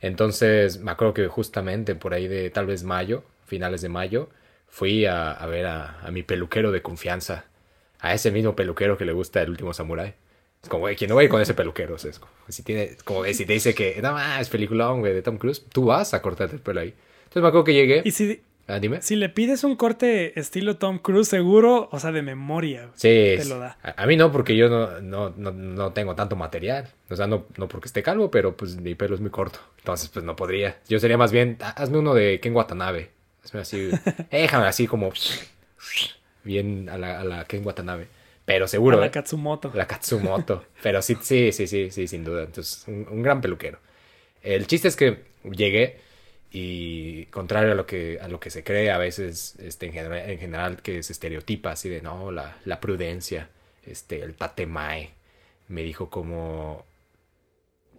Entonces, me acuerdo que justamente por ahí de tal vez mayo, finales de mayo, fui a, a ver a, a mi peluquero de confianza, a ese mismo peluquero que le gusta el último samurái. Es como, güey, ¿quién no va a ir con ese peluquero? O sea, es como, si, tiene, como, si te dice que, no más, peliculón, güey, de Tom Cruise, tú vas a cortarte el pelo ahí. Entonces me acuerdo que llegué. Y si, Ah, dime. si le pides un corte estilo Tom Cruise, seguro, o sea, de memoria, Sí, te lo da. A, a mí no, porque yo no, no, no, no tengo tanto material. O sea, no, no porque esté calvo, pero pues mi pelo es muy corto. Entonces, pues no podría. Yo sería más bien, "Ah, hazme uno de Ken Watanabe. Hazme así, *laughs* déjame así como bien a la, a la Ken Watanabe. Pero seguro, a la ¿eh? Katsumoto. La Katsumoto. Pero sí, sí, sí, sí, sí, sin duda. Entonces, un, un gran peluquero. El chiste es que llegué y contrario a lo que, a lo que se cree a veces, este, en general, en general que se estereotipa así de, no, la, la prudencia, este, el tatemae, me dijo como,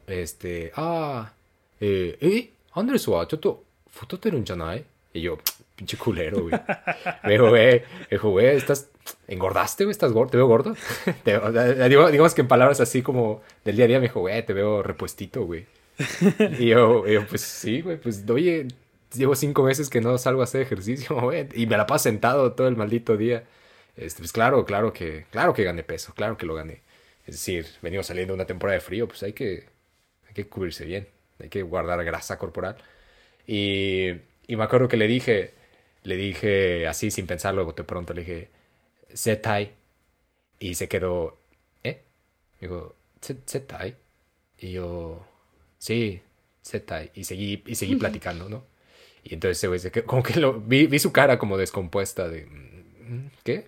este, ah, eh, eh, Andrés wa, choto, janai? Y yo, pinche culero, güey. Me dijo, güey, me dijo, güey, estás, engordaste, güey, estás gordo, te veo gordo. *laughs* Te- o sea, digo- digamos que en palabras así como del día a día me dijo, güey, te veo repuestito, güey. *laughs* Y yo, pues sí, güey, pues oye, llevo cinco meses que no salgo a hacer ejercicio, *laughs* güey, y me la paso sentado todo el maldito día. Este, pues claro, claro que, claro que gané peso, claro que lo gané. Es decir, venimos saliendo de una temporada de frío, pues hay que, hay que cubrirse bien, hay que guardar grasa corporal. Y, y me acuerdo que le dije, le dije así sin pensarlo, de pronto le dije, Zetai. Y se quedó, ¿eh? "¿Z- Zetai. Y yo, sí, Zetai. Y seguí, y seguí platicando, ¿no? Y entonces ese güey se quedó, como que lo, vi, vi su cara como descompuesta de, "Mm, ¿qué?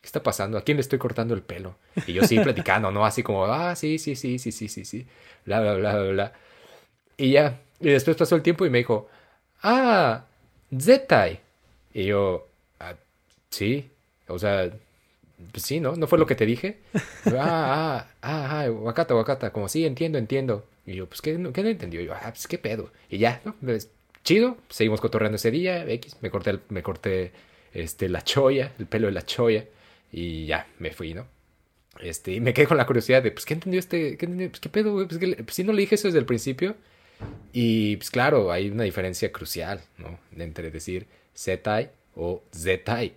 ¿Qué está pasando? ¿A quién le estoy cortando el pelo? Y yo sí platicando, ¿no? Así como, ah, sí, sí, sí, sí, sí, sí, sí. Bla, bla, bla, bla, bla. Y ya. Y después pasó el tiempo y me dijo, ah, Zetai. Y yo, "Ah, sí. O sea, pues sí, ¿no? ¿No fue lo que te dije? Ah, ah, ah, ah, Wakata, Wakata. Como, sí, entiendo, entiendo. Y yo, pues, ¿qué, no- qué no entendió? Yo, ah, pues, ¿qué pedo? Y ya, ¿no? Pues, chido. Seguimos cotorreando ese día. X, me corté, me corté, este, la choya, el pelo de la choya. Y ya, me fui, ¿no? Este, y me quedé con la curiosidad de, pues, ¿qué entendió este? ¿Qué, entendió? Pues, ¿qué pedo, güey? Pues, pues, sí, no le dije eso desde el principio. Y, pues, claro, hay una diferencia crucial, ¿no? Entre decir Zetai o Zetai,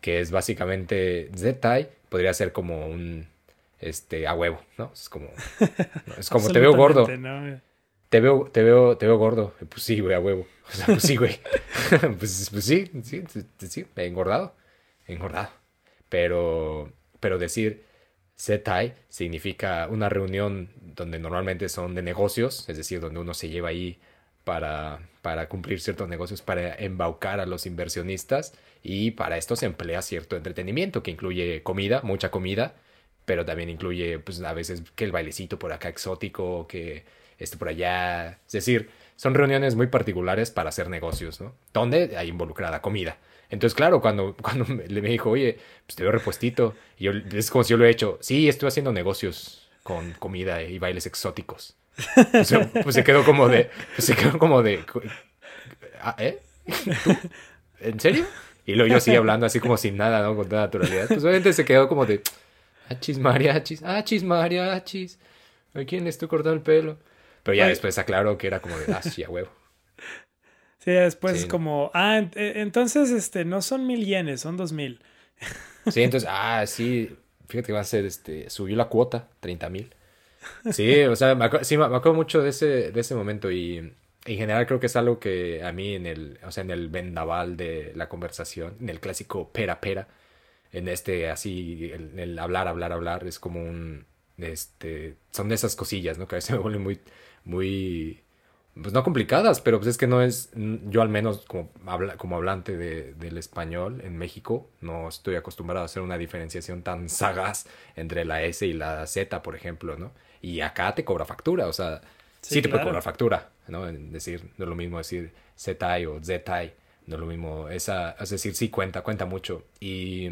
que es básicamente Zetai, podría ser como un, este, a huevo, ¿no? Es como, ¿no? es como te veo gordo, te veo, te veo, te veo gordo. Pues sí, güey, a huevo. O sea, pues sí, güey. *laughs* pues, pues sí, sí, sí, sí, he engordado, he engordado. Pero, pero decir Zetai significa una reunión donde normalmente son de negocios, es decir, donde uno se lleva ahí para, para cumplir ciertos negocios, para embaucar a los inversionistas y para esto se emplea cierto entretenimiento que incluye comida, mucha comida, pero también incluye pues a veces que el bailecito por acá exótico, que esto por allá, es decir, son reuniones muy particulares para hacer negocios, ¿no? Donde hay involucrada comida. Entonces, claro, cuando, *laughs* cuando me, dijo, oye, pues te veo repuestito, yo, es como si yo lo he hecho, sí, estoy haciendo negocios con comida y bailes exóticos. *laughs* Pues, se- pues se quedó como de, pues se quedó como de, "Ah, ¿eh? ¿Tú? ¿En serio? Y luego yo sigue hablando así como sin nada, ¿no? Con toda naturalidad. Pues obviamente se quedó como de, achis mariachis, achis mariachis, ¿a quién le estoy cortando el pelo? Pero ya después aclaró que era como de, ah, sí, a huevo. Sí, después Sí. es como, ah, eh, entonces este, no son mil yenes, son dos mil. Sí, entonces, ah, sí, fíjate que va a ser, este, subió la cuota, 30 mil. Sí, o sea, me acuerdo, sí, me acuerdo mucho de ese, de ese momento y en general creo que es algo que a mí en el, o sea, en el vendaval de la conversación, en el clásico pera pera, en este así, el, hablar, hablar, hablar, es como un, este, son de esas cosillas, ¿no? Que a veces *laughs* me vuelven muy, muy, pues no complicadas, pero pues es que no es, yo al menos como, habla, como hablante de, del español en México, no estoy acostumbrado a hacer una diferenciación tan sagaz entre la S y la Z, por ejemplo, ¿no? Y acá te cobra factura, o sea, sí, Sí, te puede cobrar factura, ¿no? En decir, no es lo mismo decir ZI o ZI, no es lo mismo, esa, es decir, sí cuenta, cuenta mucho. Y,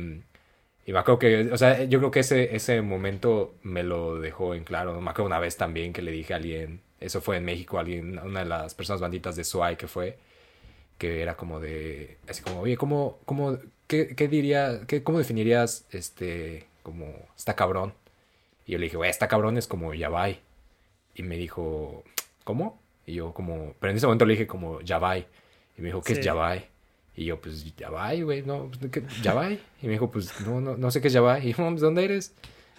y me acuerdo que, o sea, yo creo que ese, ese momento me lo dejó en claro, ¿no? Me acuerdo una vez también que le dije a alguien, eso fue en México, alguien, una de las personas banditas de SWAI que fue, que era como de, así como, oye, ¿cómo, cómo, qué, qué diría, qué, cómo definirías, este, como, está cabrón? Y yo le dije, güey, está cabrón es como Yabai. Y me dijo, ¿cómo? Y yo como, pero en ese momento le dije como Yabai. Y me dijo, ¿qué Sí. es Yabai? Y yo, pues, Yabai, güey, no, pues, ¿qué? Yabai. Y me dijo, pues, no, no, no sé qué es Yabai. *laughs* Y yo, pues, ¿dónde eres?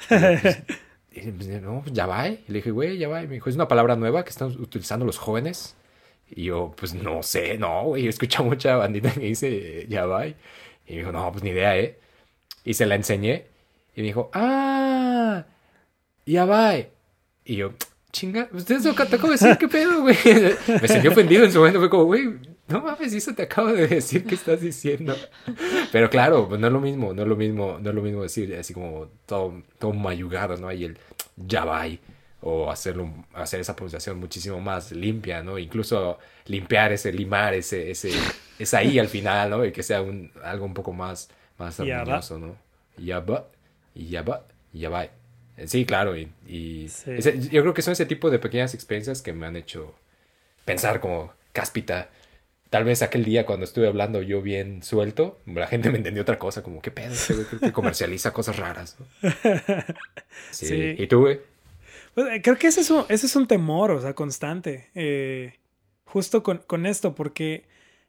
Y, yo, pues, y, no, pues, ya va. Y le dije, güey, ya va. Y me dijo, es una palabra nueva que están utilizando los jóvenes. Y yo, pues no sé, no, güey. Escucha mucha bandita que dice, ya va. Y me dijo, no, pues ni idea, ¿eh? Y se la enseñé. Y me dijo, ah, ya va. Y yo, chinga, ustedes lo acabo de decir, ¿qué pedo, güey? *laughs* Me sentí ofendido en su momento. Fue como, güey, no mames, eso te acabo de decir que estás diciendo. Pero claro, pues no es lo mismo, no es lo mismo, no es lo mismo decir así como todo, todo mayugado, ¿no? Ahí el ya va o hacerlo, hacer esa pronunciación muchísimo más limpia, ¿no? Incluso limpiar ese, limar ese, ese, esa I al final, ¿no? Y que sea un, algo un poco más, más armonioso, ¿no? Ya va, ya va, ya va. Sí, claro, y, y yo creo que son ese tipo de pequeñas experiencias que me han hecho pensar como cáspita Tal vez aquel día cuando estuve hablando yo bien suelto, la gente me entendió otra cosa, como, ¿qué pedo? Que comercializa cosas raras. *laughs* Sí. ¿Y tú, güey? Pues, eh, creo que ese es, un, ese es un temor, o sea, constante. Eh, justo con, esto, porque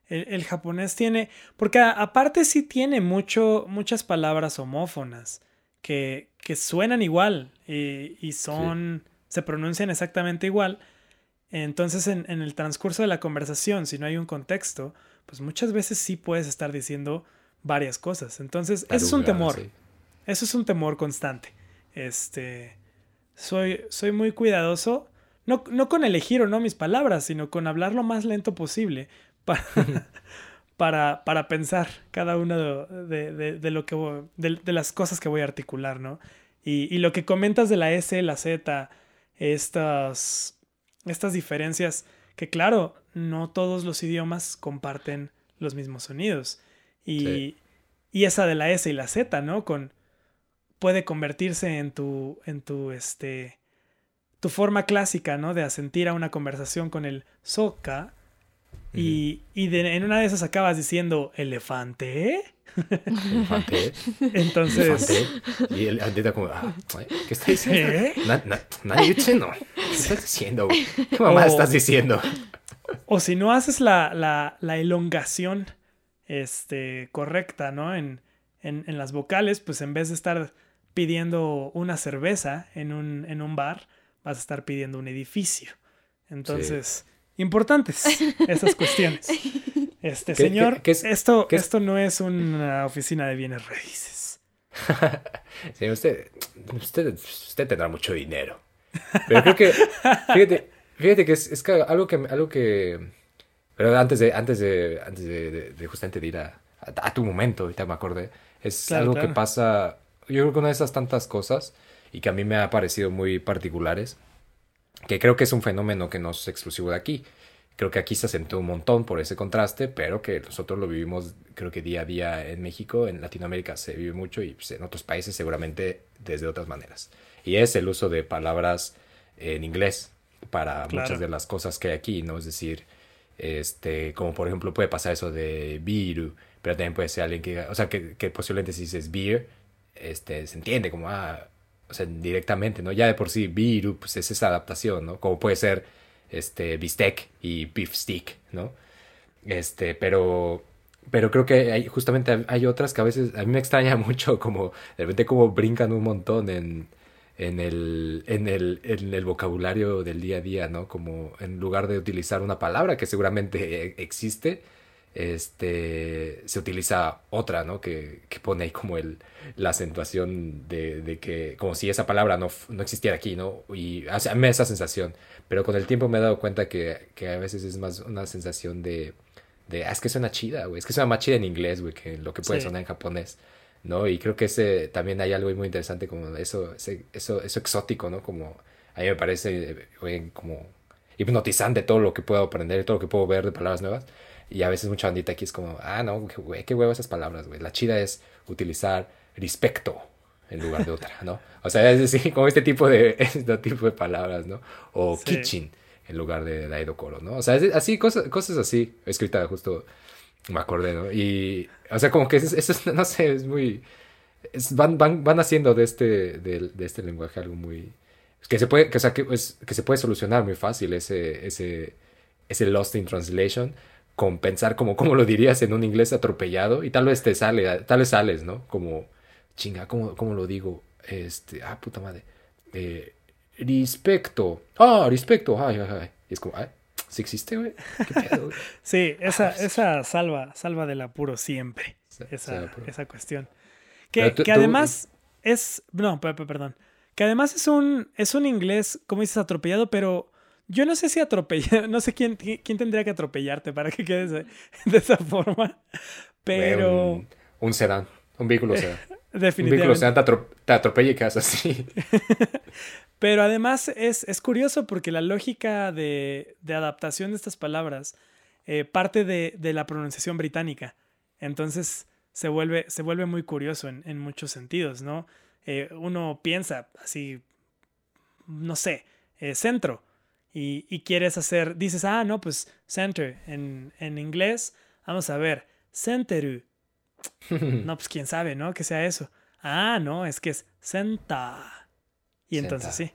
el, japonés tiene. Porque aparte sí tiene mucho, muchas palabras homófonas que, que suenan igual y, son. se pronuncian exactamente igual entonces, en, el transcurso de la conversación, si no hay un contexto, pues muchas veces sí puedes estar diciendo varias cosas. Entonces, eso es un temor. Eso es un temor constante. Este. Soy, soy muy cuidadoso. No, no, con elegir o no mis palabras, sino con hablar lo más lento posible *laughs* para, para, para pensar cada una de, de, lo que de, las cosas que voy a articular, ¿no? Y, y, lo que comentas de la S, la Z, estas estas diferencias que claro, no todos los idiomas comparten los mismos sonidos. Y, y esa de la S y la Z, ¿no? Con puede convertirse en tu en tu este tu forma clásica, ¿no? De asentir a una conversación con el soca y, y en una de esas acabas diciendo elefante. Elefante. Entonces. Y el andita como, ah, ¿qué está diciendo? ¿Eh? nadie no. ¿Qué estás diciendo? ¿Qué mamá estás diciendo? O si no haces la, la, la elongación este, correcta, ¿no? En, en, en, las vocales, pues en vez de estar pidiendo una cerveza en un, en un bar, vas a estar pidiendo un edificio. Entonces, importantes esas *laughs* cuestiones. Este, señor, esto, esto no es una oficina de bienes raíces. *laughs* sí, usted, usted, usted tendrá mucho dinero. Pero creo que, fíjate, fíjate que es, es algo que, algo que, pero antes de, antes de, antes de, de, justamente de ir a, a, tu momento, ahorita me acordé, es algo que pasa, yo creo que una de esas tantas cosas y que a mí me ha parecido muy particulares, que creo que es un fenómeno que no es exclusivo de aquí. Creo que aquí se asentó un montón por ese contraste, pero que nosotros lo vivimos, creo que día a día en México, en Latinoamérica se vive mucho y pues, en otros países seguramente desde otras maneras. Y es el uso de palabras en inglés para muchas de las cosas que hay aquí, ¿no? Es decir, este, como por ejemplo puede pasar eso de biru, pero también puede ser alguien que, o sea, que, que posiblemente si dices beer, este, se entiende como, ah, o sea, directamente, ¿no? Ya de por sí, biru, pues es esa adaptación, ¿no? Como puede ser este, bistec y beef stick, ¿no? Este, pero, pero creo que hay, justamente hay otras que a veces, a mí me extraña *laughs* mucho como, de repente como brincan un montón en, en el, en el, en el vocabulario del día a día, ¿no? Como en lugar de utilizar una palabra que seguramente *laughs* existe, este, se utiliza otra, ¿no? Que, que pone ahí como el, la acentuación de, de, que, como si esa palabra no, no existiera aquí, ¿no? Y a mí me da esa sensación, pero con el tiempo me he dado cuenta que, que a veces es más una sensación de, de ah, es que suena chida, güey, es que suena más chida en inglés, güey, que lo que puede sonar en japonés, ¿no? Y creo que ese, también hay algo muy interesante como eso, eso, eso exótico, ¿no? Como, a mí me parece, güey, como hipnotizante todo lo que puedo aprender, todo lo que puedo ver de palabras nuevas y a veces mucha bandita aquí es como, ah, no, güey, qué huevo esas palabras, güey. La chida es utilizar respecto en lugar de otra, ¿no? O sea, es decir, como este tipo de, *laughs* este tipo de palabras, ¿no? O kitchen en lugar de daidokoro, ¿no? O sea, es, así, cosas, cosas así, escrita justo, me acordé, ¿no? Y, o sea, como que eso, es, no sé, es muy... van, van, van haciendo de este, de, de este lenguaje algo muy... Que se puede, que, o sea, que, es, que se puede solucionar muy fácil ese, ese, ese lost in translation con pensar como, como lo dirías en un inglés atropellado y tal vez te sale, tal vez sales, ¿no? Como, chinga, ¿cómo, cómo lo digo? Este, ah, puta madre. eh, respecto. Ah, respecto. Ay, ay, ay. Y es como, ay, ¿sí existe, güey? ¿Qué pedo, güey? *laughs* Sí, esa, Ah, esa salva, salva del apuro siempre. Sa- Esa, apuro. esa cuestión. Que, tú- que tú- además es. No, pe- pe- perdón. Que además es un, es un inglés, como dices, atropellado, pero yo no sé si atropellar, *laughs* no sé quién, quién tendría que atropellarte para que quedes de, *laughs* de esa forma. Pero un, un sedán. Un vehículo *laughs* sedán. Un vehículo definitivamente. sedán te, atro- te atropella y quedas así. Pero además es, es curioso porque la lógica de, de adaptación de estas palabras eh, parte de, de la pronunciación británica. Entonces se vuelve, se vuelve muy curioso en, en muchos sentidos, ¿no? Eh, uno piensa así, no sé, eh, centro, y, y quieres hacer, dices, ah, no, pues center en, en inglés, vamos a ver, centeru. *laughs* No, pues quién sabe, ¿no? Que sea eso. Ah, no, es que es senta. Y entonces sí.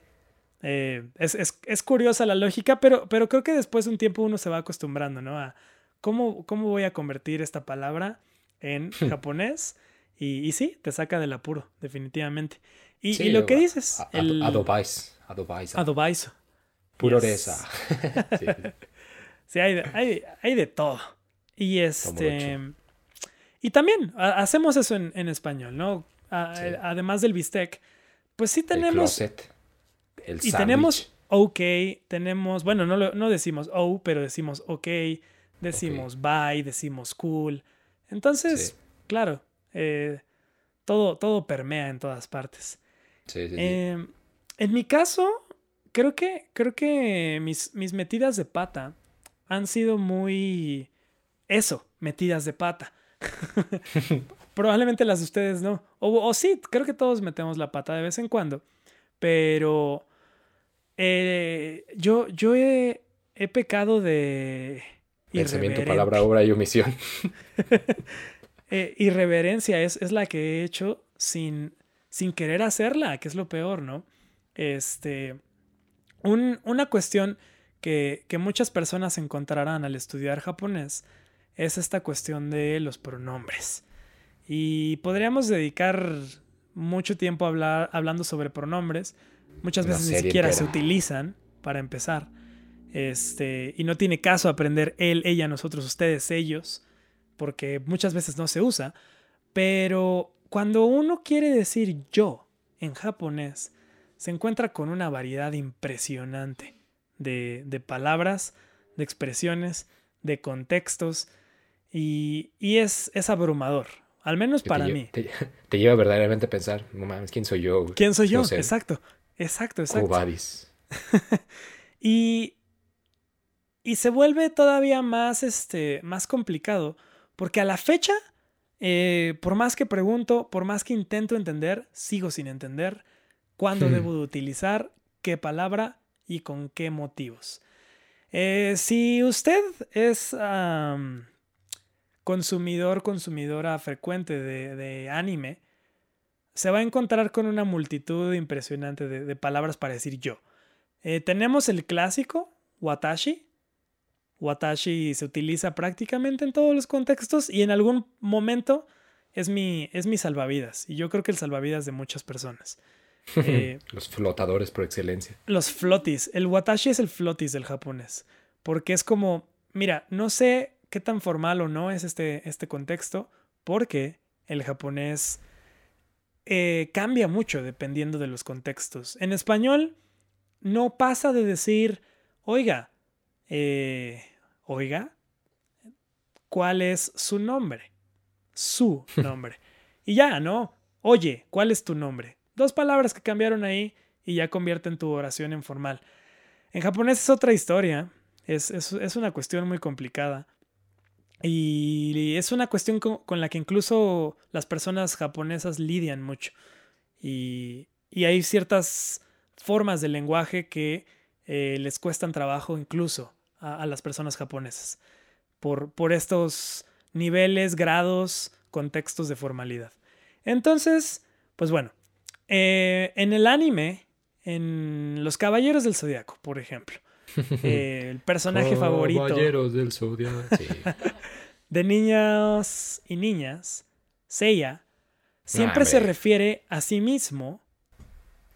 Eh, es, es- es curiosa la lógica, pero, pero creo que después de un tiempo uno se va acostumbrando, ¿no? A cómo, cómo voy a convertir esta palabra en *laughs* japonés. Y, y sí, te saca del apuro, definitivamente. Y, Sí, y lo que dices, a- el Adobais. Adobais. Puro Yes. *laughs* Sí. Sí, hay de, hay, hay de todo. Y este. Y también ha- hacemos eso en, en español, ¿no? A- Sí. Además del bistec, pues sí El tenemos. closet. El y tenemos ok, tenemos. Bueno, no, lo- no decimos oh, pero decimos ok, decimos bye, decimos cool. Entonces, Sí. claro, eh, todo, todo permea en todas partes. Sí, sí, sí. Eh, en mi caso, creo que, creo que mis, mis metidas de pata han sido muy... Eso, metidas de pata. *laughs* Probablemente las de ustedes no. O, o sí, creo que todos metemos la pata de vez en cuando. Pero eh, yo, yo he, he pecado de... Pensamiento, palabra, obra y omisión. *laughs* Eh, irreverencia es, es la que he hecho sin, sin querer hacerla, que es lo peor, ¿no? Este, un- una cuestión que, que muchas personas encontrarán al estudiar japonés es esta cuestión de los pronombres. Y podríamos dedicar mucho tiempo a hablar, hablando sobre pronombres. Muchas veces ni siquiera se utilizan para empezar. Este, y no tiene caso aprender él, ella, nosotros, ustedes, ellos, porque muchas veces no se usa. Pero cuando uno quiere decir yo en japonés, se encuentra con una variedad impresionante de, de palabras, de expresiones, de contextos, y, y es, es abrumador, al menos para te, mí. Te, *laughs* te lleva verdaderamente a pensar, no mames, ¿quién soy yo? güey? ¿Quién soy yo? No sé. Exacto, exacto, exacto. Cubadis. *laughs* Y, y se vuelve todavía más, este, más complicado, porque a la fecha, eh, por más que pregunto, por más que intento entender, sigo sin entender cuándo Hmm. debo de utilizar qué palabra y con qué motivos. Eh, si usted es consumidor, consumidora frecuente de, de anime, se va a encontrar con una multitud impresionante de, de palabras para decir yo. Eh, tenemos el clásico, watashi. Watashi se utiliza prácticamente en todos los contextos y en algún momento es mi, es mi salvavidas. Y yo creo que el salvavidas de muchas personas. Eh, *laughs* Los flotadores por excelencia. los flotis. El watashi es el flotis del japonés. Porque es como, mira, no sé qué tan formal o no es este, este contexto, porque el japonés eh, cambia mucho dependiendo de los contextos. En español no pasa de decir, oiga, eh, oiga, ¿cuál es su nombre? Su *laughs* nombre. y ya, ¿no? Oye, ¿cuál es tu nombre? Dos palabras que cambiaron ahí y ya convierten tu oración en formal. En japonés es otra historia. Es, es- es una cuestión muy complicada. Y es una cuestión con, la que incluso las personas japonesas lidian mucho. Y, y hay ciertas formas del lenguaje que eh, les cuestan trabajo incluso a, a las personas japonesas. Por, por estos niveles, grados, contextos de formalidad. Entonces, pues bueno, eh, en el anime, en Los Caballeros del Zodiaco, por ejemplo, *laughs* eh, el personaje favorito Caballeros del Zodiaco. Sí. *laughs* de niños y niñas, Seiya, siempre Ah, se refiere a sí mismo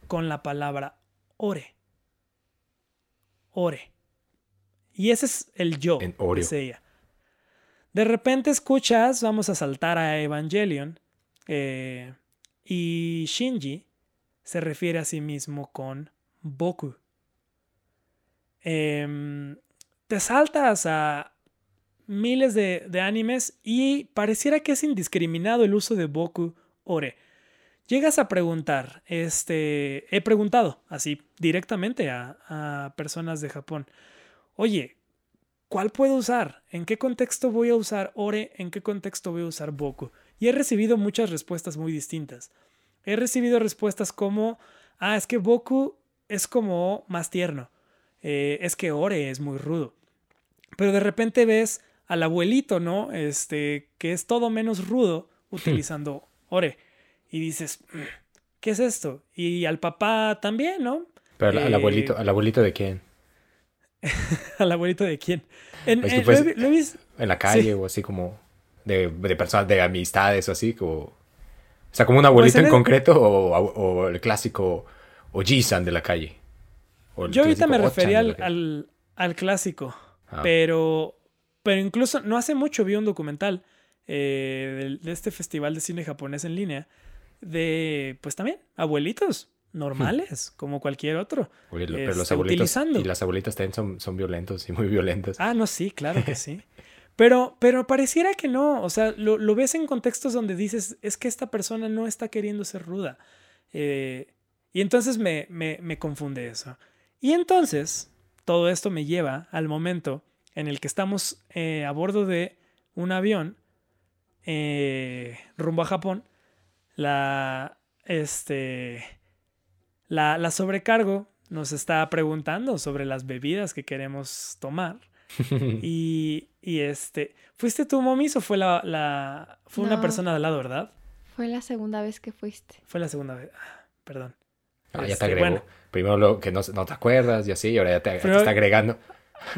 con la palabra ore. Ore. Y ese es el yo En de Seiya. De repente escuchas, vamos a saltar a Evangelion, eh, y Shinji se refiere a sí mismo con Boku. Em, te saltas a miles de, animes y pareciera que es indiscriminado el uso de Boku Ore. Llegas a preguntar, este, he preguntado así directamente a, a personas de Japón, oye, ¿cuál puedo usar? ¿En qué contexto voy a usar Ore? ¿En qué contexto voy a usar Boku? Y he recibido muchas respuestas muy distintas. He recibido respuestas como, ah, es que Boku es como más tierno. Eh, es que Ore es muy rudo. Pero de repente ves al abuelito, ¿no? Este, que es todo menos rudo utilizando Ore. Y dices, "Mm, ¿qué es esto? Y al papá también, ¿no? Pero al- Eh, abuelito, ¿al abuelito de quién? *laughs* ¿Al abuelito de quién? En, pues- lo he- lo he vis- En la calle Sí. o así como de, de personas, de amistades o así, como... O sea, como un abuelito Pues en en el- concreto o, o el clásico Ojisan de la calle. O Yo ahorita me refería al, al, al clásico, Ah. pero, pero incluso no hace mucho vi un documental eh, de, este festival de cine japonés en línea de, pues también, abuelitos normales, como cualquier otro. Oye, lo- pero los este, abuelitos utilizando. y las abuelitas también son, son violentos y muy violentos. Ah, no, sí, claro que sí. *laughs* Pero, pero pareciera que no. O sea, lo, lo ves en contextos donde dices, es que esta persona no está queriendo ser ruda. Eh, y entonces me, me, me confunde eso. Y entonces, todo esto me lleva al momento en el que estamos eh, a bordo de un avión eh, rumbo a Japón. La, este, la, la sobrecargo nos está preguntando sobre las bebidas que queremos tomar. *laughs* Y, y este, ¿fuiste tú, Momis, o fue la, la fue una persona de al lado, verdad? Fue la segunda vez que fuiste. Fue la segunda vez. Ah, perdón. Ah, ya te Este, agregó. bueno. Primero lo que no, no te acuerdas y así, y ahora ya te, está agregando.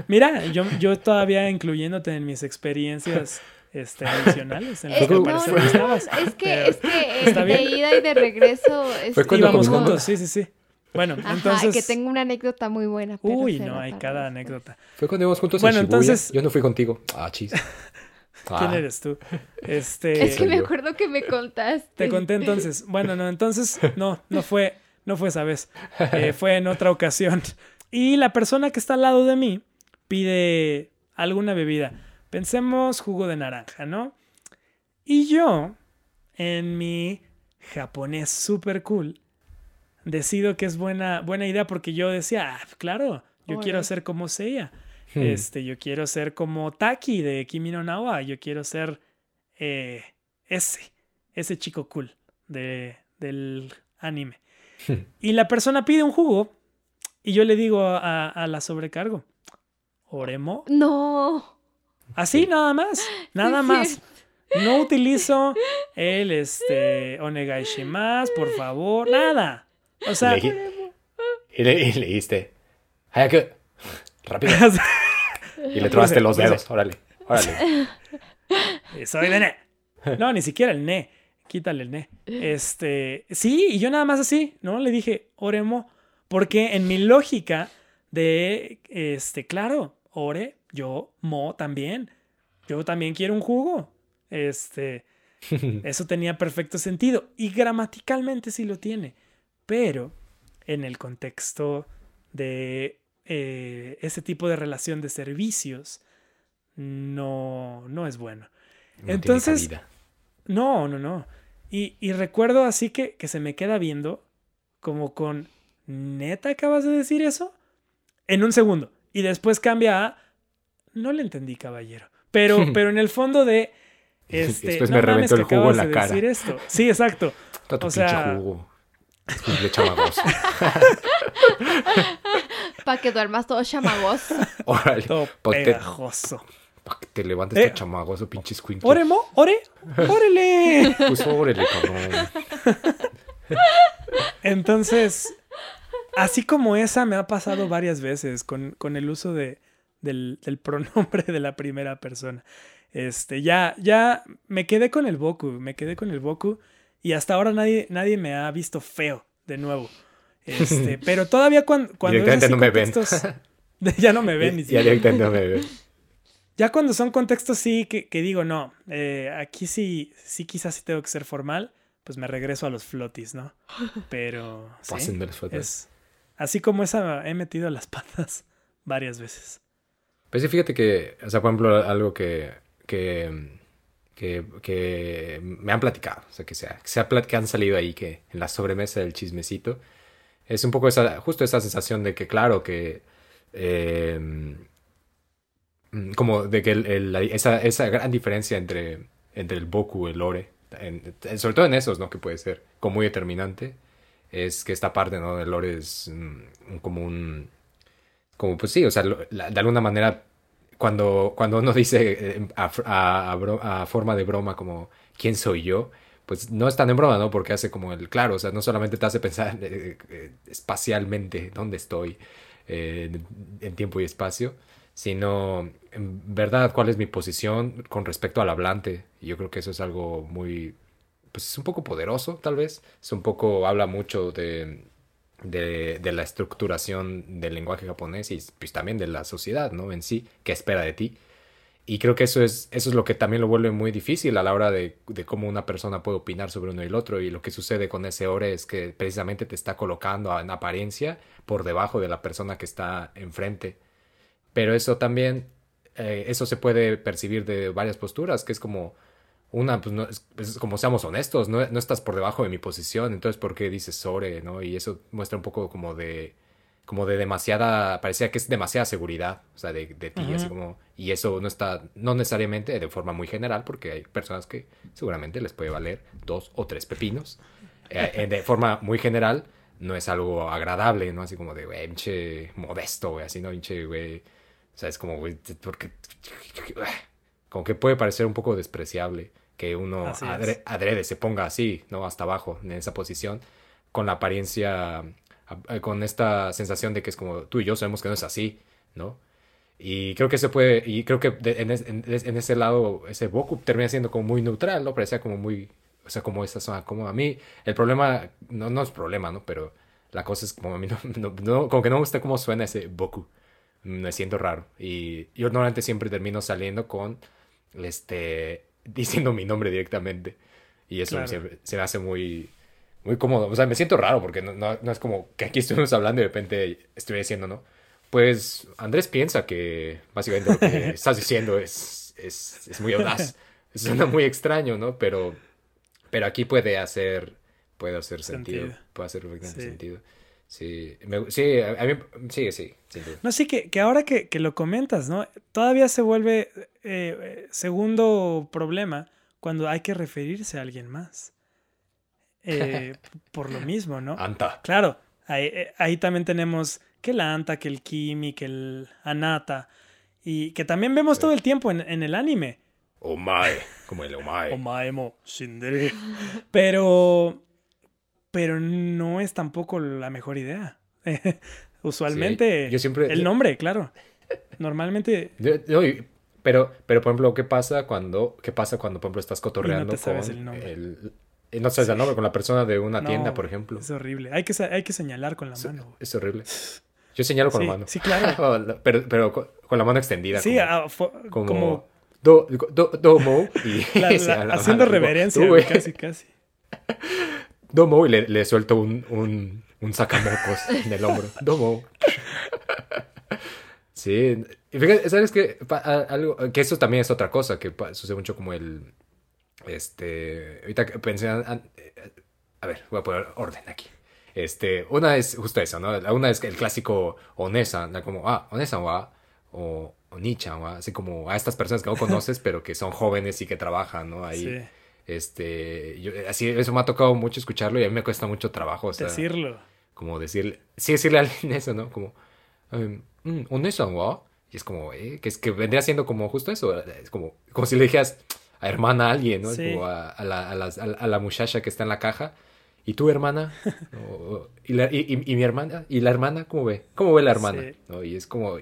Mira, yo, yo todavía incluyéndote en mis experiencias este, adicionales. En las Eh, no, es que, Pero es que eh, bien. de ida y de regreso es- Fue cuando íbamos juntos, sí, sí, sí. Bueno, Ajá, entonces. que tengo una anécdota muy buena. pero Uy, no, hay cada anécdota. Fue cuando íbamos juntos Bueno, en Shibuya. entonces- Yo no fui contigo. Ah, chis. *laughs* ¿Quién Ah, eres tú? *laughs* Este. Es que me acuerdo que me contaste. Te conté entonces. Bueno, no, entonces no, no fue, no fue esa vez. Eh, *laughs* fue en otra ocasión. Y la persona que está al lado de mí pide alguna bebida. Pensemos jugo de naranja, ¿no? Y yo, en mi japonés super cool, decido que es buena, buena idea porque yo decía, ah, claro, yo quiero ser como Seiya. Hmm. Este, yo quiero ser como Taki de Kimi no Nawa. Yo quiero ser eh, ese, ese chico cool de, del anime. Y la persona pide un jugo y yo le digo a, a la sobrecargo, Oremo. No. Así nada más, *laughs* nada más. No utilizo el este Onegai shimasu, por favor, nada. *laughs* O sea, y, le, y le diste. Hayaku. Rápido. Y le trobaste los dedos. Órale. Órale. soy de ne. No, ni siquiera el ne. Quítale el ne. Este, sí, y yo nada más así, ¿no? Le dije, oremo, porque en mi lógica de, este, claro, ore, yo, mo también. Yo también quiero un jugo. Este, *laughs* eso tenía perfecto sentido. Y gramaticalmente sí lo tiene. Pero en el contexto de eh, ese tipo de relación de servicios, no, no es bueno. No Entonces-. No, no, no. Y, y recuerdo así que, que se me queda viendo como con, ¿neta acabas de decir eso? En un segundo. Y después cambia a, no le entendí, caballero. Pero, *laughs* pero en el fondo de, *laughs* este, Después no me reventó el jugo en la de cara. decir esto. Sí, exacto. Tu o sea- jugo. *laughs* Cumple chamagoso. *laughs* Para que duermas todo chamagoso. *laughs* Órale. Todo Pa' que- pegajoso. pa' que te levantes Eh. tu chamagoso, pinche squinkle. ¿Ore, mo? ¿Ore? ¡Órale! Pues órale, cabrón. Entonces, así como esa me ha pasado varias veces con, con el uso de, del, del pronombre de la primera persona. Este, ya, ya me quedé con el Boku, me quedé con el Boku y hasta ahora nadie, nadie me ha visto feo de nuevo. Este, *laughs* pero todavía cuando, cuando Directamente me ven. contextos- *laughs* ya no me ven ni Ya directamente no me *laughs* ven. Ya cuando son contextos sí que, que digo, no, eh, aquí sí, sí quizás sí tengo que ser formal, pues me regreso a los flotis, ¿no? Pero sí, es así como esa he metido las patas varias veces. Pues sí, fíjate que, o sea, por ejemplo, algo que, que, que, que me han platicado, o sea, que, sea, que, se ha plat- que han salido ahí, que en la sobremesa del chismecito, es un poco esa, justo esa sensación de que, claro, que, eh, como de que el- el- esa, esa gran diferencia entre, entre el Boku y el Lore, en- en- sobre todo en esos, ¿no? Que puede ser como muy determinante, es que esta parte, ¿no? Del Lore es mm, como un como pues sí, o sea, lo- la- de alguna manera, cuando, cuando uno dice eh, a, a- a forma de broma como ¿quién soy yo? Pues no es tan en broma, ¿no? Porque hace como el claro, o sea, no solamente te hace pensar *laughs* eh, eh, espacialmente dónde estoy eh, en tiempo y espacio, sino en verdad cuál es mi posición con respecto al hablante. Y yo creo que eso es algo muy, pues es un poco poderoso, tal vez. Es un poco, habla mucho de, de, de la estructuración del lenguaje japonés y pues también de la sociedad, ¿no? En sí, que espera de ti. Y creo que eso es, eso es lo que también lo vuelve muy difícil a la hora de, de cómo una persona puede opinar sobre uno y el otro. Y lo que sucede con ese ore es que precisamente te está colocando en apariencia por debajo de la persona que está enfrente. Pero eso también, eh, eso se puede percibir de varias posturas, que es como, una, pues no, es, es como seamos honestos, no, no estás por debajo de mi posición, entonces ¿por qué dices sobre, no? Y eso muestra un poco como de, como de demasiada, parecía que es demasiada seguridad, o sea, de, de ti, así como, y eso no está, no necesariamente de forma muy general, porque hay personas que seguramente les puede valer dos o tres pepinos, Eh, eh, de forma muy general, no es algo agradable, ¿no? Así como de, güey, pinche modesto, güey, así, ¿no? Pinche, güey, o sea, es como, güey, porque, como que puede parecer un poco despreciable que uno adre- adrede se ponga así, ¿no? Hasta abajo, en esa posición, con la apariencia, a- con esta sensación de que es como tú y yo sabemos que no es así, ¿no? Y creo que se puede, y creo que en, es- en en ese lado, ese Boku termina siendo como muy neutral, ¿no? Parecía como muy, o sea, como esa zona, como a mí, el problema, no, no es problema, ¿no? Pero la cosa es como a mí no, *laughs* no- no- como que no me gusta cómo suena ese Boku. Me siento raro. Y yo normalmente siempre termino saliendo con, este, *laughs* diciendo mi nombre directamente. Y eso Claro. siempre- se me hace muy, muy cómodo. O sea, me siento raro porque no, no, no es como que aquí estuvimos hablando y de repente estoy diciendo, ¿no? Pues Andrés piensa que básicamente lo que *laughs* estás diciendo es, es, es muy audaz. *laughs* Suena muy extraño, ¿no? Pero, pero aquí puede hacer, puede hacer sentido. Sentido. Puede hacer perfectamente Sí. sentido. Sí, me- sí, a, mí, sí, sí. No, sí, que, que ahora que, que lo comentas, ¿no? Todavía se vuelve eh, segundo problema cuando hay que referirse a alguien más. Eh, *laughs* por lo mismo, ¿no? Anta. Claro, ahí, eh, ahí también tenemos que el Anta, que el Kimi, que el Anata, y que también vemos Sí. todo el tiempo en, en el anime. Omae, como el Omae. Omaemo, Shindere. Pero, pero no es tampoco la mejor idea. *laughs* Usualmente, Sí, yo siempre- el nombre, claro. Normalmente, *laughs* Yo- yo- pero, pero, por ejemplo, ¿qué pasa cuando, qué pasa cuando, por ejemplo, estás cotorreando te sabes con el nombre. el- y no sabes el nombre, con la persona de una no, tienda, por ejemplo? Es horrible. Hay que, hay que señalar con la Es, mano. güey. es horrible. Yo señalo con Sí, la mano. sí, claro. *laughs* pero, pero con, con la mano extendida. Sí, como, ah, fue- como, como, do, do- domo y la- la- haciendo mano, reverencia, güey, casi, casi. Domo y le, le suelto un, un, un sacamocos en el hombro. *laughs* Domo. Sí, y fíjate, ¿sabes qué? Pa- a- algo, que eso también es otra cosa que pa- sucede mucho como el, este, ahorita pensé, eh, a ver, voy a poner orden aquí. Este, una es justo eso, ¿no? Una es el clásico onesa, como, ah, onesa wa, o onichan wa, así como a estas personas que no conoces, *laughs* pero que son jóvenes y que trabajan, ¿no? Ahí, Sí, este, yo, así, eso me ha tocado mucho escucharlo y a mí me cuesta mucho trabajo, o sea, decirlo. como decirle, sí decirle a alguien *laughs* eso, ¿no? Como, um, mm, ¿onesan wa? Y es como, eh, que es que vendría siendo como justo eso, es como, como si le dijeras a hermana a alguien, ¿no? Sí. Como a, a la, a, la- a la muchacha que está en la caja. ¿Y tu hermana? *laughs* ¿Y, la- y, y- y mi hermana? ¿Y la hermana? ¿Cómo ve? ¿Cómo ve la hermana? Sí. ¿No? Y es como...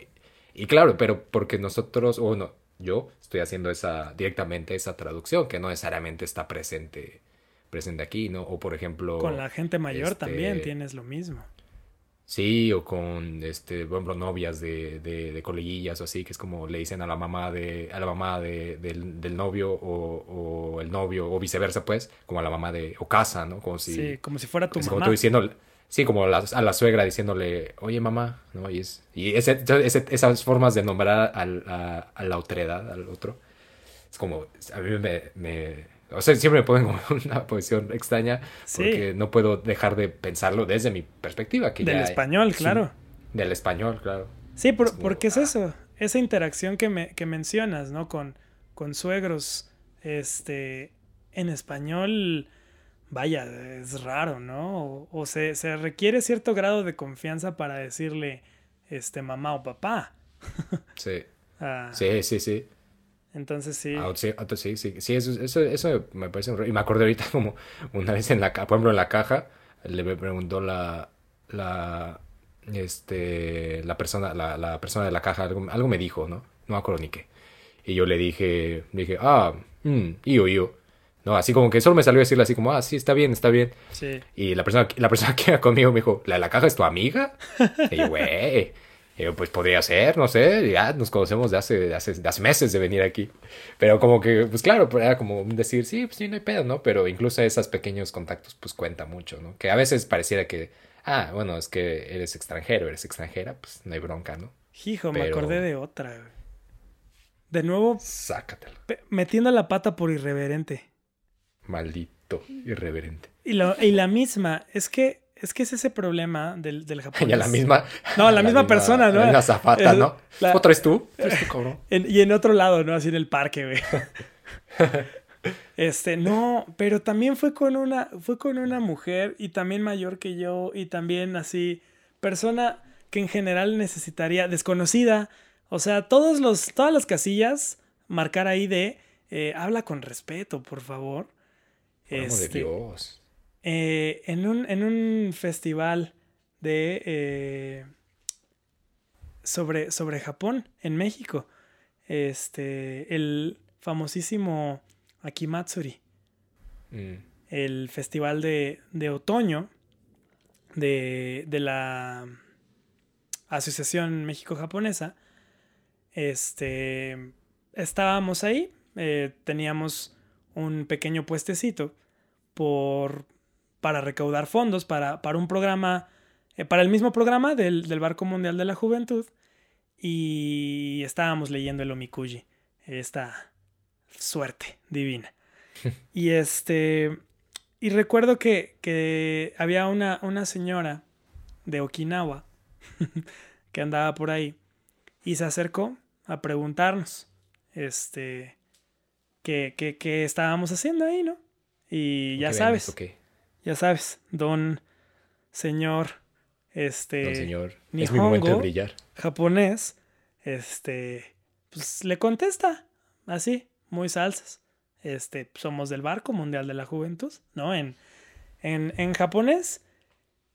Y claro, pero porque nosotros, o no, yo estoy haciendo esa directamente esa traducción que no necesariamente está presente presente aquí, ¿no? O por ejemplo... Con la gente mayor este, también tienes lo mismo. Sí, o con, este, por ejemplo, novias de, de, de coleguillas o así, que es como le dicen a la mamá de, a la mamá de, del, del novio o, o el novio, o viceversa, pues, como a la mamá de, o casa, ¿no? Como si, Sí, como si fuera tu mamá. como tú diciendo, sí, como la- a la suegra diciéndole, oye mamá, ¿no? Y, es, y ese, ese- esas formas de nombrar al, a, a la otredad, al otro, es como, a mí me, me- o sea, siempre me ponen como *laughs* una posición extraña Sí. porque no puedo dejar de pensarlo desde mi perspectiva. Que Del ya español, claro. del español, claro. Sí, por- Es como, porque es ah. eso, esa interacción que, me, que mencionas, ¿no? Con, con suegros, este, en español, vaya, es raro, ¿no? O, o se, se requiere cierto grado de confianza para decirle, este, mamá o papá. *laughs* Sí, Ah, sí, sí, sí. Entonces sí. Ah, sí, ah, sí, sí, sí, eso, eso, eso me parece un Y me acordé ahorita como una vez en la caja, por ejemplo, en la caja, le preguntó la, la, este, la persona, la, la persona de la caja, algo, algo me dijo, ¿no? No me acuerdo ni qué. Y yo le dije, le dije, ah, mm, yo, yo. No, así como que solo me salió a decirle así como, ah, sí, está bien, está bien. Sí. Y la persona, la persona que iba conmigo me dijo, ¿la de la caja es tu amiga? Y yo, güey. Y yo, pues podría ser, no sé, ya nos conocemos de hace, de hace, de hace meses de venir aquí. Pero como que, pues claro, era como decir, sí, pues sí, no hay pedo, ¿no? Pero incluso esos pequeños contactos, pues cuenta mucho, ¿no? Que a veces pareciera que, ah, bueno, es que eres extranjero, eres extranjera, pues no hay bronca, ¿no? Hijo, me acordé de otra. De nuevo, Sácatelo. metiendo la pata por irreverente. Maldito, irreverente. Y, lo, y la misma, es que es que es ese problema del, del *laughs* japonés. Y a la misma. No, la misma persona, ¿no? La zapata, ¿no? la- ¿Otra es tú? ¿Eres tú, cabrón? *laughs* En- y en otro lado, ¿no? Así en el parque, güey. *laughs* Este, no, pero también fue con una, fue con una mujer y también mayor que yo y también así, persona que en general necesitaría, desconocida, o sea, todos los, todas las casillas, marcar ahí de, eh, habla con respeto, por favor. Amor de Este, Dios. eh, en, un, en un festival de eh, sobre, sobre Japón en México. Este, el famosísimo Akimatsuri, Mm. el festival de, de otoño de, de la Asociación México-Japonesa. Este, estábamos ahí, eh, teníamos un pequeño puestecito por, para recaudar fondos para, para un programa, eh, para el mismo programa del, del Barco Mundial de la Juventud. Y estábamos leyendo el Omikuji, esta suerte divina. *laughs* y este, y recuerdo que, que había una, una señora de Okinawa *laughs* que andaba por ahí y se acercó a preguntarnos, este, qué, qué estábamos haciendo ahí, ¿no? Y ya ¿Qué sabes, vendes o qué? ya sabes, don señor, este, Don señor. Es mi momento de brillar. japonés, este, pues le contesta así, muy salsas. Este, somos del Barco Mundial de la Juventud, ¿no? En, en, en japonés.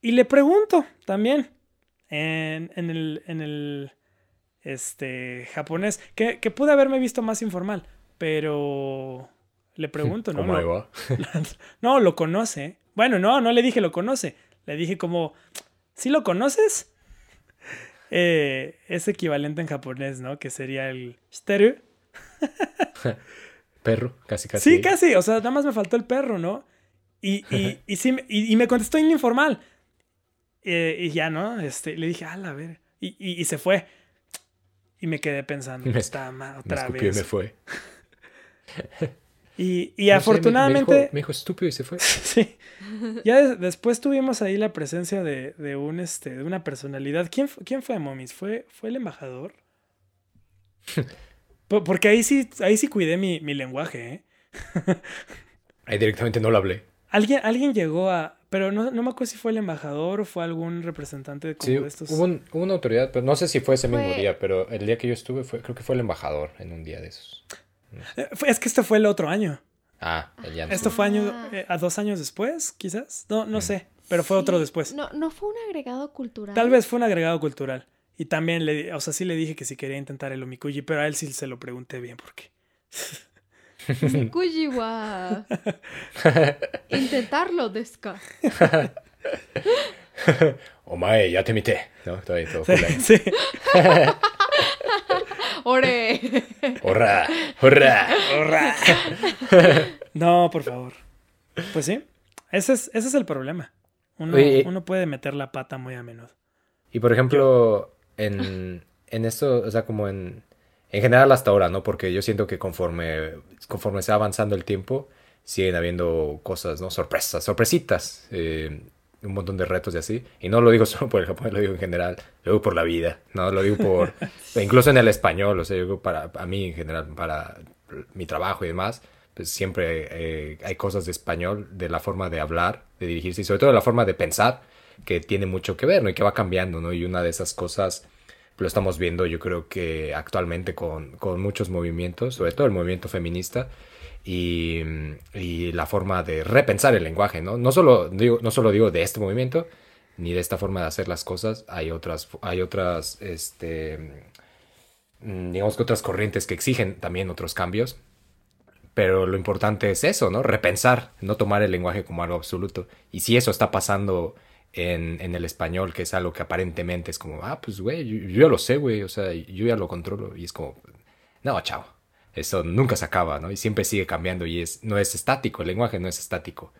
Y le pregunto también en, en el, en el este, japonés, que, que pude haberme visto más informal, pero le *laughs* pregunto, ¿no? ¿Cómo Lo- va? *laughs* no, lo conoce. Bueno, no, no le dije lo conoce. Le dije como, ¿sí lo conoces? Eh, es equivalente en japonés, ¿no? Que sería el. *laughs* Perro, casi casi. Sí, casi. O sea, nada más me faltó el perro, ¿no? Y, y, y, sí, me- y, y me contestó en informal. Eh, y ya, ¿no? Este, le dije, a ver. Y, y, se fue. Y me quedé pensando, Me- está Me otra escupió y vez. me fue. Y, y No sé, me- afortunadamente. Me dijo, me dijo estúpido y se fue. *laughs* Sí. Ya des- después tuvimos ahí la presencia de, de un este de una personalidad. ¿Quién, quién fue, Momis? ¿Fue, ¿Fue el embajador? *laughs* Po- Porque ahí sí, ahí sí cuidé mi, mi lenguaje, ¿eh? *laughs* Ahí directamente no lo hablé. Alguien, alguien llegó a. Pero no, no me acuerdo si fue el embajador o fue algún representante de, como Sí, de estos. hubo, un- hubo una autoridad, pero no sé si fue ese mismo día, pero el día que yo estuve fue, creo que fue el embajador en un día de esos. Eh, fue- Es que este fue el otro año. Ah, el ya no Esto fue año, Ah. eh, a dos años después, quizás. No, no Mm. sé. Pero fue otro después. No, no fue un agregado cultural. Tal vez fue un agregado cultural. Y también le, di- o sea, sí le dije que si quería intentar el omikuji, pero a él sí se lo pregunté bien porque. Kujiwa. *laughs* Intentarlo, Deska. *laughs* Omae, ya te mité. ¿No? Todo, Sí, sí. *laughs* ¡Ore! ¡Hurra! ¡Hurra! Horra. No, por favor. Pues sí, ese es, ese es el problema. Uno, Oye, uno puede meter la pata muy a menudo. Y por ejemplo, en, en esto, o sea, como en, en general hasta ahora, ¿no? Porque yo siento que conforme, conforme se va avanzando el tiempo, siguen habiendo cosas, ¿no? Sorpresas, sorpresitas, eh, un montón de retos y así. Y no lo digo *laughs* solo por el Japón, lo digo en general, lo digo por la vida, ¿no? Lo digo por, *laughs* incluso en el español, o sea, yo digo para, a mí en general, para mi trabajo y demás, pues siempre eh, hay cosas de español, de la forma de hablar, de dirigirse y sobre todo de la forma de pensar que tiene mucho que ver, ¿no? Y que va cambiando, ¿no? Y una de esas cosas lo estamos viendo yo creo que actualmente con, con muchos movimientos, sobre todo el movimiento feminista y, la forma de repensar el lenguaje, ¿no? No solo, digo, no solo digo de este movimiento, ni de esta forma de hacer las cosas, hay otras, hay otras, este, mm, digamos que otras corrientes que exigen también otros cambios. Pero lo importante es eso, ¿no? Repensar, no tomar el lenguaje como algo absoluto. Y si eso está pasando en, en el español, que es algo que aparentemente es como, ah, pues, güey, yo, yo ya lo sé, güey, o sea, yo ya lo controlo. Y es como, no, chao, eso nunca se acaba, ¿no? Y siempre sigue cambiando y es, no es estático, el lenguaje no es estático.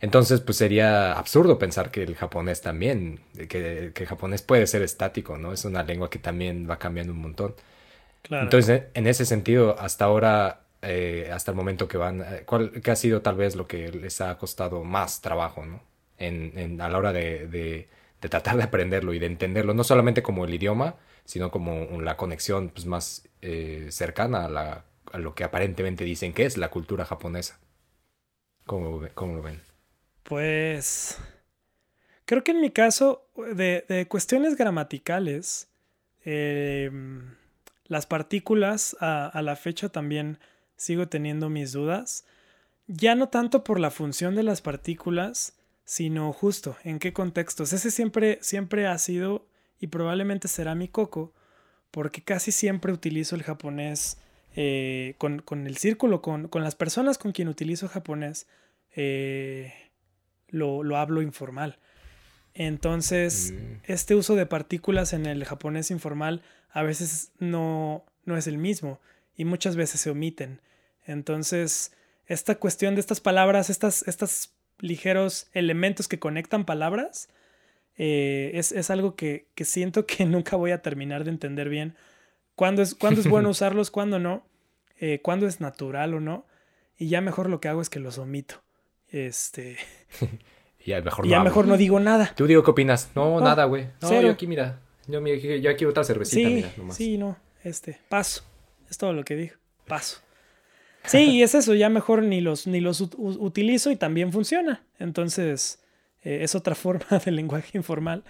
Entonces, pues sería absurdo pensar que el japonés también, que, que el japonés puede ser estático, ¿no? Es una lengua que también va cambiando un montón. Claro. Entonces, en ese sentido, hasta ahora, eh, hasta el momento que van, eh, ¿cuál, ¿qué ha sido tal vez lo que les ha costado más trabajo, ¿no? En, en- a la hora de, de- de tratar de aprenderlo y de entenderlo, no solamente como el idioma, sino como la conexión pues, más eh, cercana a, lo que aparentemente dicen que es la cultura japonesa. ¿Cómo, lo ven? Pues creo que en mi caso, de, cuestiones gramaticales, eh, las partículas a, a la fecha también sigo teniendo mis dudas. Ya no tanto por la función de las partículas, sino justo en qué contextos. Ese siempre, siempre ha sido y probablemente será mi coco, porque casi siempre utilizo el japonés eh, con, con el círculo, con, con las personas con quien utilizo japonés. eh, lo, lo hablo informal. Entonces, Mm. este uso de partículas en el japonés informal a veces no, no es el mismo y muchas veces se omiten. Entonces, esta cuestión de estas palabras, estas, estos ligeros elementos que conectan palabras, eh, es, es algo que, que siento que *laughs* nunca voy a terminar de entender bien. ¿Cuándo es, cuándo es bueno *laughs* usarlos, cuándo no? Eh, ¿Cuándo es natural o no? Y ya mejor lo que hago es que los omito. Este, *laughs* Y ya mejor no ya mejor no digo nada. ¿Tú digo qué opinas? No, nada, güey. No, cero. yo aquí, mira. Yo, yo aquí otra cervecita, Sí, mira, nomás. sí, no, este, paso. Es todo lo que digo, paso. Sí, y es eso, ya mejor ni los, ni los utilizo y también funciona. Entonces, eh, es otra *laughs* forma del lenguaje informal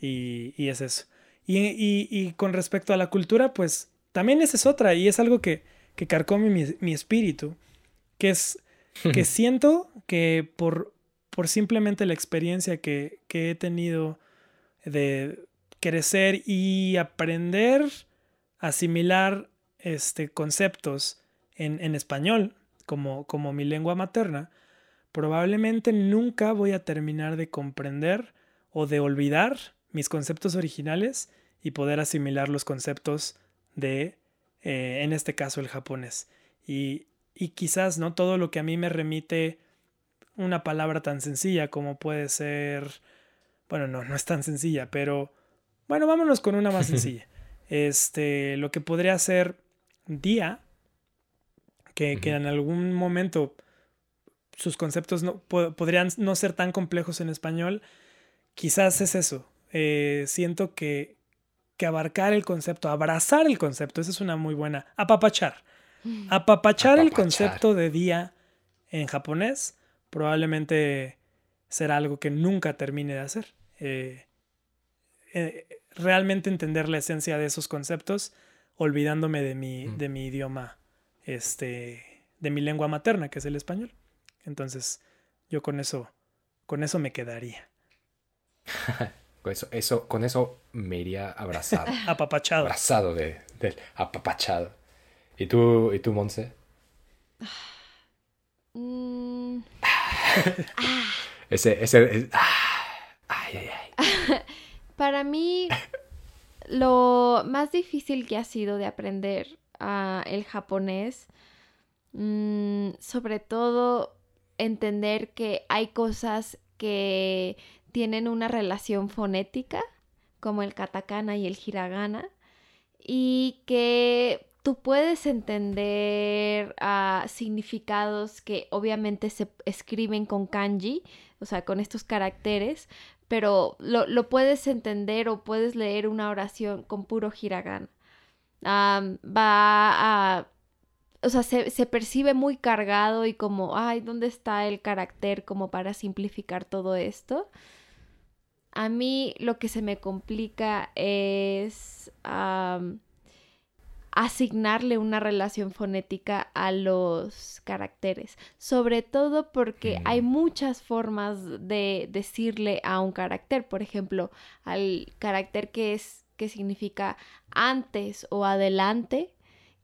y, y es eso. Y, y- y con respecto a la cultura, pues también esa es otra y es algo que, que carcome mi, mi espíritu, que es *laughs* que siento que por, por simplemente la experiencia que, que he tenido de crecer y aprender, asimilar este, conceptos en, en español como, como mi lengua materna, probablemente nunca voy a terminar de comprender o de olvidar mis conceptos originales y poder asimilar los conceptos de, eh, en este caso, el japonés. Y, y quizás no todo lo que a mí me remite una palabra tan sencilla como puede ser, bueno, no, no es tan sencilla, pero bueno, vámonos con una más *laughs* sencilla. Este, lo que podría ser día, que, que en algún momento sus conceptos no, po- podrían no ser tan complejos en español, quizás es eso. Eh, siento que, que abarcar el concepto, abrazar el concepto, esa es una muy buena, apapachar. Apapachar el concepto de día en japonés probablemente será algo que nunca termine de hacer. Eh, eh, realmente entender la esencia de esos conceptos olvidándome de mi, Mm. de mi idioma, este, de mi lengua materna, que es el español. Entonces, yo con eso, con eso me quedaría. *laughs* Con eso, eso, con eso me iría abrazado. *laughs* Apapachado. abrazado de, apapachado. ¿Y tú, y tú, Monse? *sighs* Mm, *laughs* Ese, ese, es- ah, ay, ay, para mí lo más difícil que ha sido de aprender ah, el japonés, mm, sobre todo entender que hay cosas que tienen una relación fonética, como el katakana y el hiragana, y que tú puedes entender ah, significados que obviamente se escriben con kanji, o sea, con estos caracteres, pero lo, puedes entender o puedes leer una oración con puro hiragana. va a... O sea, se, se, percibe muy cargado y como, ay, ¿dónde está el carácter como para simplificar todo esto? A mí lo que se me complica es asignarle una relación fonética a los caracteres, sobre todo porque hay muchas formas de decirle a un carácter, por ejemplo, al carácter que es que significa antes o adelante,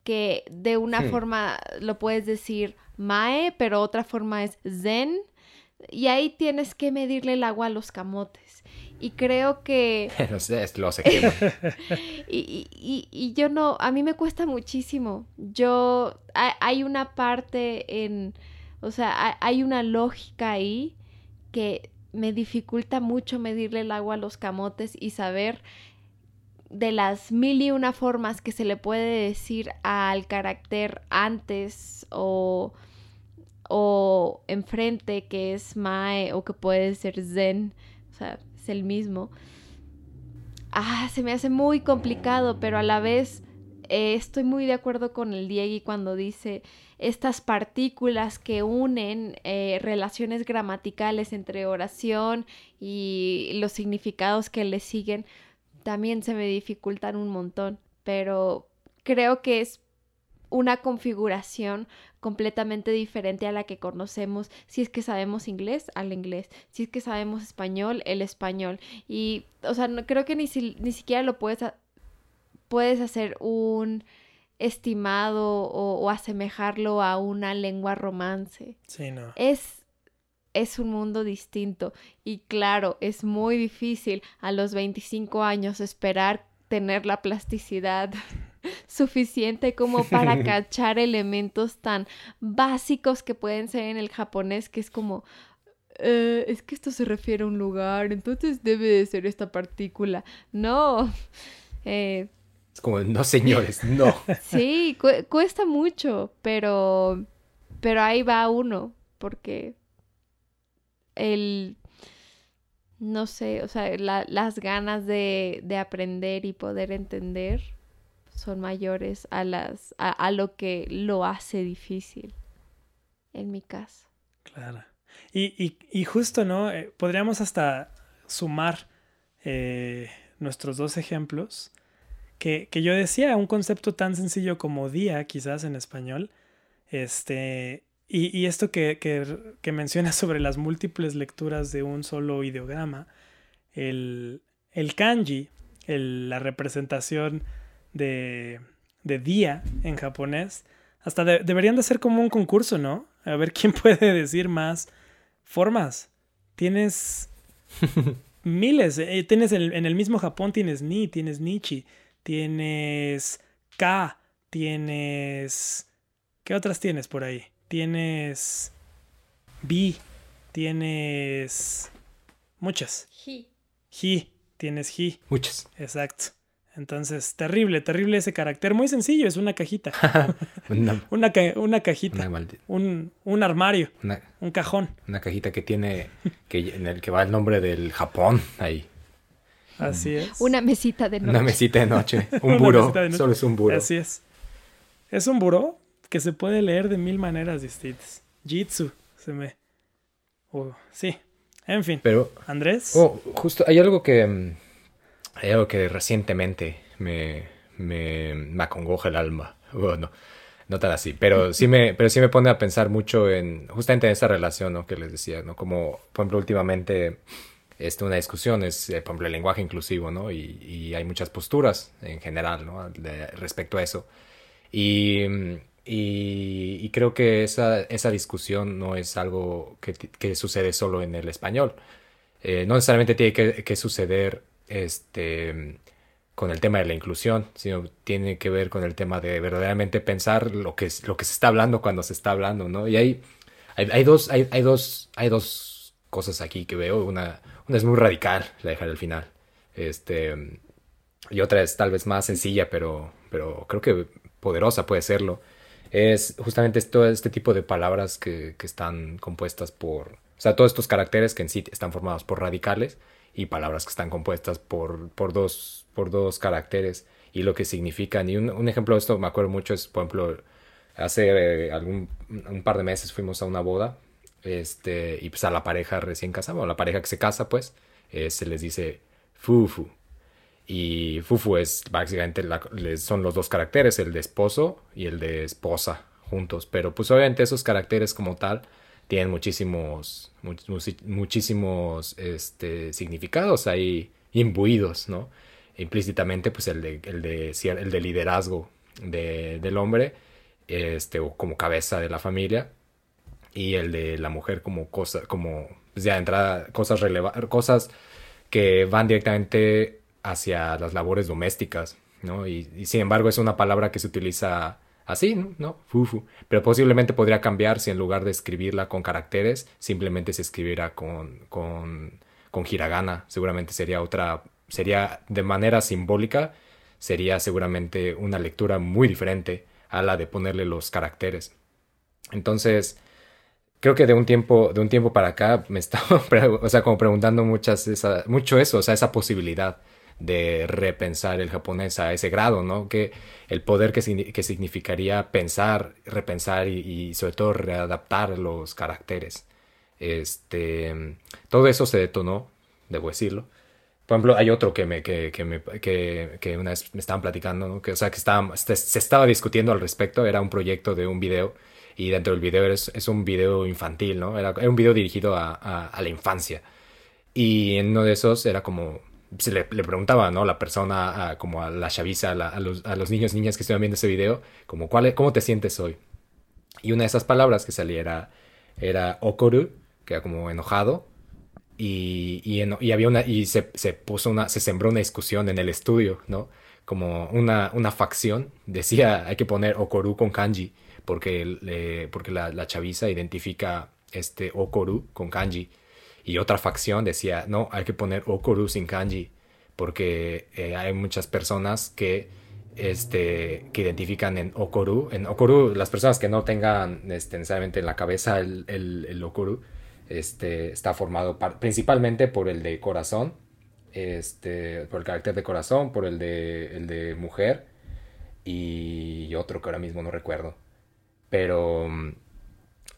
que de una hmm. forma lo puedes decir mae, pero otra forma es zen, y ahí tienes que medirle el agua a los camotes. Y creo que... *laughs* no sé, lo sé. *laughs* y, y, y, yo no, a mí me cuesta muchísimo. Yo, hay, una parte en, o sea, hay una lógica ahí que me dificulta mucho medirle el agua a los camotes y saber de las mil y una formas que se le puede decir al carácter antes o, o enfrente que es Mae o que puede ser Zen. O sea, el mismo. Ah, se me hace muy complicado, pero a la vez eh, estoy muy de acuerdo con el Diego cuando dice estas partículas que unen eh, relaciones gramaticales entre oración y los significados que le siguen también se me dificultan un montón, pero creo que es una configuración completamente diferente a la que conocemos si es que sabemos inglés al inglés, si es que sabemos español, el español. Y, o sea, no, creo que ni, ni siquiera lo puedes, puedes hacer un estimado o, asemejarlo a una lengua romance. Sí, no. Es, es un mundo distinto y claro, es muy difícil a los 25 años esperar tener la plasticidad *laughs* suficiente como para *laughs* cachar elementos tan básicos que pueden ser en el japonés, que es como, eh, es que esto se refiere a un lugar, entonces debe de ser esta partícula. No. *laughs* Eh, es como, no señores, no. sí, cuesta mucho, pero, pero ahí va uno, porque el no sé, o sea, las ganas de, de, aprender y poder entender son mayores a, las, a, lo que lo hace difícil, en mi caso. Claro. Y, y, justo, ¿no? Eh, podríamos hasta sumar eh, nuestros dos ejemplos, que, que, yo decía, un concepto tan sencillo como día, quizás en español, este, y, y esto que, que, que menciona sobre las múltiples lecturas de un solo ideograma, el, el kanji, la representación de, de día en japonés. Hasta deberían de ser como un concurso, ¿no? A ver quién *laughs* puede decir más formas. Tienes *laughs* miles. Eh, tienes en el mismo Japón tienes ni, tienes nichi, tienes ka, tienes... ¿Qué otras tienes por ahí? Tienes bi, tienes muchas. Hi. Hi, tienes hi. Muchas. Exacto. Entonces, terrible, terrible ese carácter. Muy sencillo, es una cajita. *laughs* una, una, cajita. un, un, armario. un cajón. Una cajita que tiene, que, en el que va el nombre del Japón ahí. Así es. Una mesita de noche. Una mesita de noche. *laughs* Un buró. Solo es un buró. Así es. Es un buró que se puede leer de mil maneras distintas. Jitsu, se me... sí. En fin. Pero... Andrés. Oh, justo, hay algo que mm, hay algo que recientemente me, me, me acongoja el alma. Bueno, no tan así, pero *laughs* sí me, pero sí me pone a pensar mucho en justamente en esa relación ¿no? que les decía, ¿no? Como, por ejemplo, últimamente este, una discusión es, eh, por ejemplo, el lenguaje inclusivo, ¿no? Y, y hay muchas posturas en general, ¿no? respecto a eso. Y, y, creo que esa, esa discusión no es algo que, sucede solo en el español. Eh, no necesariamente tiene que, suceder este, con el tema de la inclusión, sino tiene que ver con el tema de verdaderamente pensar lo que, lo que se está hablando cuando se está hablando, ¿no? Y hay, hay, dos, hay, hay, dos, hay dos cosas aquí que veo. Una, una es muy radical, la dejaré al final. Este, y otra es tal vez más sencilla, pero, pero creo que poderosa puede serlo. Es justamente todo este tipo de palabras que, que están compuestas por, o sea, todos estos caracteres que en sí están formados por radicales y palabras que están compuestas por, por, dos, por dos caracteres y lo que significan. Y un, ejemplo de esto me acuerdo mucho es, por ejemplo, hace eh, algún un par de meses fuimos a una boda este, y pues a la pareja recién casada, o la pareja que se casa, pues, eh, se les dice fufu. Y fufu es básicamente son los dos caracteres, el de esposo y el de esposa juntos. Pero pues obviamente esos caracteres como tal tienen muchísimos, muchísimos este, significados ahí imbuidos, ¿no? Implícitamente, pues el de, el de, el de liderazgo de, del hombre, este, o como cabeza de la familia, y el de la mujer como cosa, como, pues ya entrada, cosas relevantes, cosas que van directamente hacia las labores domésticas, ¿no? Y, y, sin embargo es una palabra que se utiliza así, ¿no? Fufu. Pero posiblemente podría cambiar si en lugar de escribirla con caracteres, simplemente se escribiera con, con, con hiragana. Seguramente sería otra, sería de manera simbólica, sería seguramente una lectura muy diferente a la de ponerle los caracteres. Entonces, creo que de un tiempo, de un tiempo para acá me *laughs* estaba, o sea, como preguntando muchas, esa, mucho eso, o sea, esa posibilidad de repensar el japonés a ese grado, ¿no? Que el poder que, que significaría pensar, repensar y, sobre todo readaptar los caracteres. Este, todo eso se detonó, debo decirlo. Por ejemplo, hay otro que me, que, que que, una vez me estaban platicando, ¿no? Que, o sea, que se, estaba discutiendo al respecto, era un proyecto de un video y dentro del video es, es un video infantil, ¿no? Era, un video dirigido a, a, a la infancia. Y en uno de esos era como se le, preguntaba, ¿no? La persona, como a la chaviza, a, los, a, los, niños niñas que estaban viendo ese video, como, ¿cuál, ¿cómo te sientes hoy? Y una de esas palabras que salía era, okoru, que era como enojado, y, y, y había una, y se, se, puso una, se sembró una discusión en el estudio, ¿no? Como una, una facción, decía, hay que poner okoru con kanji, porque, porque la, la chaviza identifica este okoru con kanji y otra facción decía, no, hay que poner Okoru sin kanji, porque eh, hay muchas personas que, este, que identifican en Okoru. En Okoru, las personas que no tengan este, necesariamente en la cabeza el, el, Okoru, este, está formado principalmente por el de corazón, este, por el carácter de corazón, por el de, el de mujer y otro que ahora mismo no recuerdo. Pero,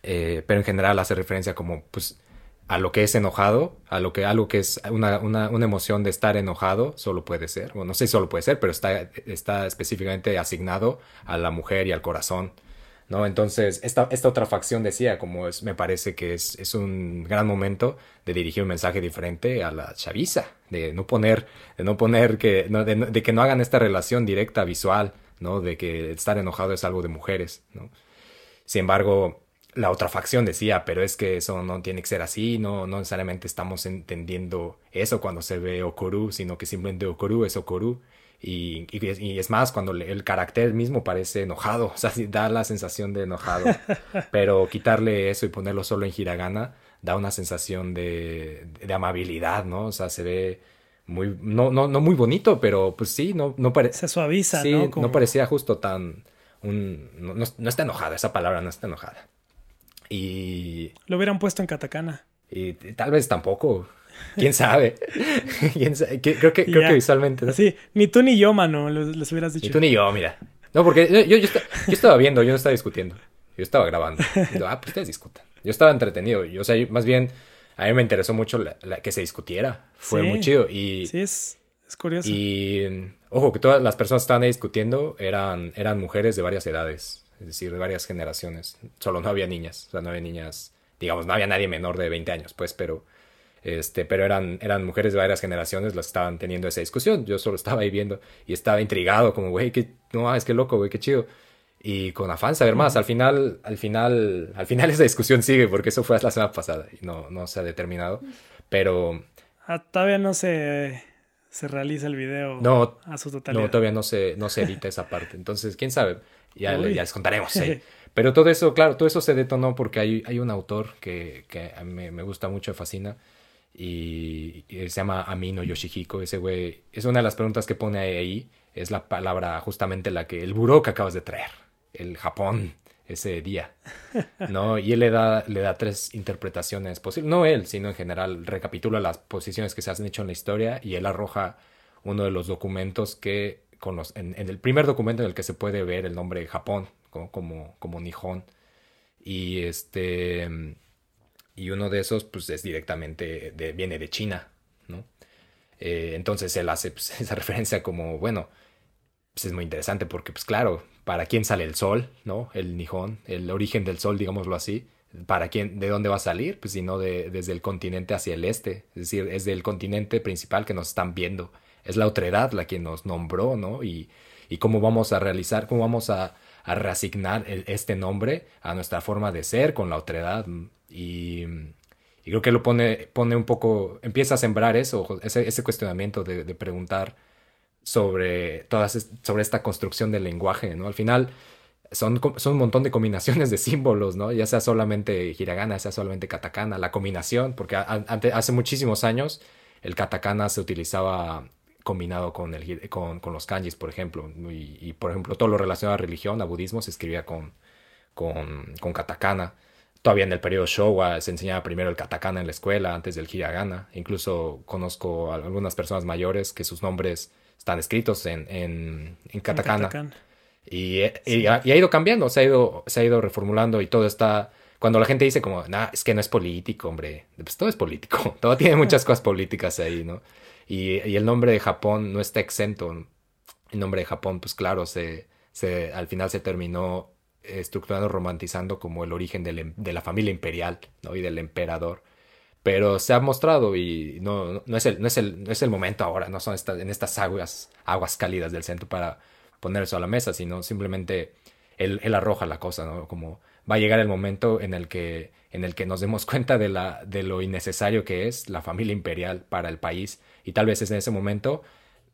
eh, pero en general hace referencia como, pues, a lo que es enojado, a lo que algo que es una, una, una, emoción de estar enojado, solo puede ser, bueno, no sé si solo puede ser, pero está, está específicamente asignado a la mujer y al corazón, ¿no? Entonces, esta, esta otra facción decía, como es, me parece que es, es un gran momento de dirigir un mensaje diferente a la chaviza, de no poner, de no poner que, no, de, de que no hagan esta relación directa visual, ¿no? De que estar enojado es algo de mujeres, ¿no? Sin embargo, la otra facción decía, pero es que eso no tiene que ser así, no, no necesariamente estamos entendiendo eso cuando se ve Okoru, sino que simplemente Okoru es Okoru. Y, y, es más, cuando el carácter mismo parece enojado, *laughs* o sea, da la sensación de enojado. *laughs* Pero quitarle eso y ponerlo solo en hiragana da una sensación de, de amabilidad, ¿no? O sea, se ve muy, no, no, no muy bonito, pero pues sí, no, no parece. Se suaviza, sí, ¿no? no parecía justo tan. Un, no, no, está enojada, esa palabra no está enojada. Y... Lo hubieran puesto en katakana. Y tal vez tampoco. ¿Quién sabe? *laughs* Creo, que, creo que visualmente... Sí, ni tú ni yo, mano, les, hubieras dicho. Ni tú ni yo, mira. No, porque yo, yo, estaba viendo, yo no estaba discutiendo. Yo estaba grabando. ah, pues ustedes discutan. Yo estaba entretenido. Yo, o sea, más bien, a mí me interesó mucho la, que se discutiera. Fue muy chido. Y, sí, es, es curioso. Y, ojo, que todas las personas que estaban ahí discutiendo eran, eran mujeres de varias edades es decir, de varias generaciones. Solo no había niñas, o sea, no había niñas, digamos, no había nadie menor de 20 años, pues, pero, este, pero eran, eran mujeres de varias generaciones las que estaban teniendo esa discusión. Yo solo estaba ahí viendo y estaba intrigado, como, güey, qué, no, es que loco, güey, qué chido. Y con afán saber más. Al final, al final, al final esa discusión sigue, porque eso fue la semana pasada y no, no se ha determinado. Pero. Ah, todavía no se se realiza el video No, a su totalidad. no, todavía no se, no se edita esa parte. Entonces, quién sabe. Ya, le- ya les contaremos. sí. *laughs* Pero todo eso, claro, todo eso se detonó porque hay, hay un autor que, que a mí me, me gusta mucho, me fascina. Y, y se llama Amino Yoshihiko. Ese güey, es una de las preguntas que pone ahí. Es la palabra justamente la que, el buró que acabas de traer. El Japón, ese día. *laughs* ¿No? Y él le da, le da tres interpretaciones posibles. No él, sino en general. Recapitula las posiciones que se han hecho en la historia y él arroja uno de los documentos que, en, el primer documento en el que se puede ver el nombre de Japón como, como, Nihon. Y este. Y uno de esos, pues es directamente, de, viene de China, ¿no? Eh, entonces él hace pues, *laughs* esa referencia como, bueno, pues es muy interesante porque, pues claro, ¿para quién sale el sol, no? El Nihon, el origen del sol, digámoslo así. ¿Para quién, de dónde va a salir? Pues si no de, desde el continente hacia el este. Es decir, es del continente principal que nos están viendo. Es la otredad la que nos nombró, ¿no? Y, y cómo vamos a realizar, cómo vamos a, a reasignar este nombre a nuestra forma de ser con la otredad. Y, y creo que lo pone, pone un poco, empieza a sembrar eso, ese, cuestionamiento de, preguntar sobre, todas, sobre esta construcción del lenguaje, ¿no? Al final son, son un montón de combinaciones de símbolos, ¿no? Ya sea solamente hiragana, sea solamente katakana, la combinación, porque hace muchísimos años el katakana se utilizaba combinado con, el, con, con los kanjis, por ejemplo, y, y, por ejemplo todo lo relacionado a religión, a budismo, se escribía con, con, con katakana. Todavía en el periodo Showa se enseñaba primero el katakana en la escuela antes del hiragana. Incluso conozco a algunas personas mayores que sus nombres están escritos en, en, en katakana. Katakana. Y, y ha, y ha ido cambiando, se ha ido, se ha ido reformulando y todo está... Cuando la gente dice como, nah, es que no es político, hombre, pues todo es político, *laughs* todo tiene muchas cosas políticas ahí, ¿no? Y, el nombre de Japón no está exento. El nombre de Japón, pues claro, se, se, al final se terminó estructurando, romantizando como el origen em- de la familia imperial, ¿no? Y del emperador. Pero se ha mostrado y no, no es, el, no, es el, no es el momento ahora, no son estas, en estas aguas, aguas cálidas del centro para poner eso a la mesa, sino simplemente él, él arroja la cosa, ¿no? Como va a llegar el momento en el que, en el que nos demos cuenta de, la, de lo innecesario que es la familia imperial para el país y tal vez es en ese momento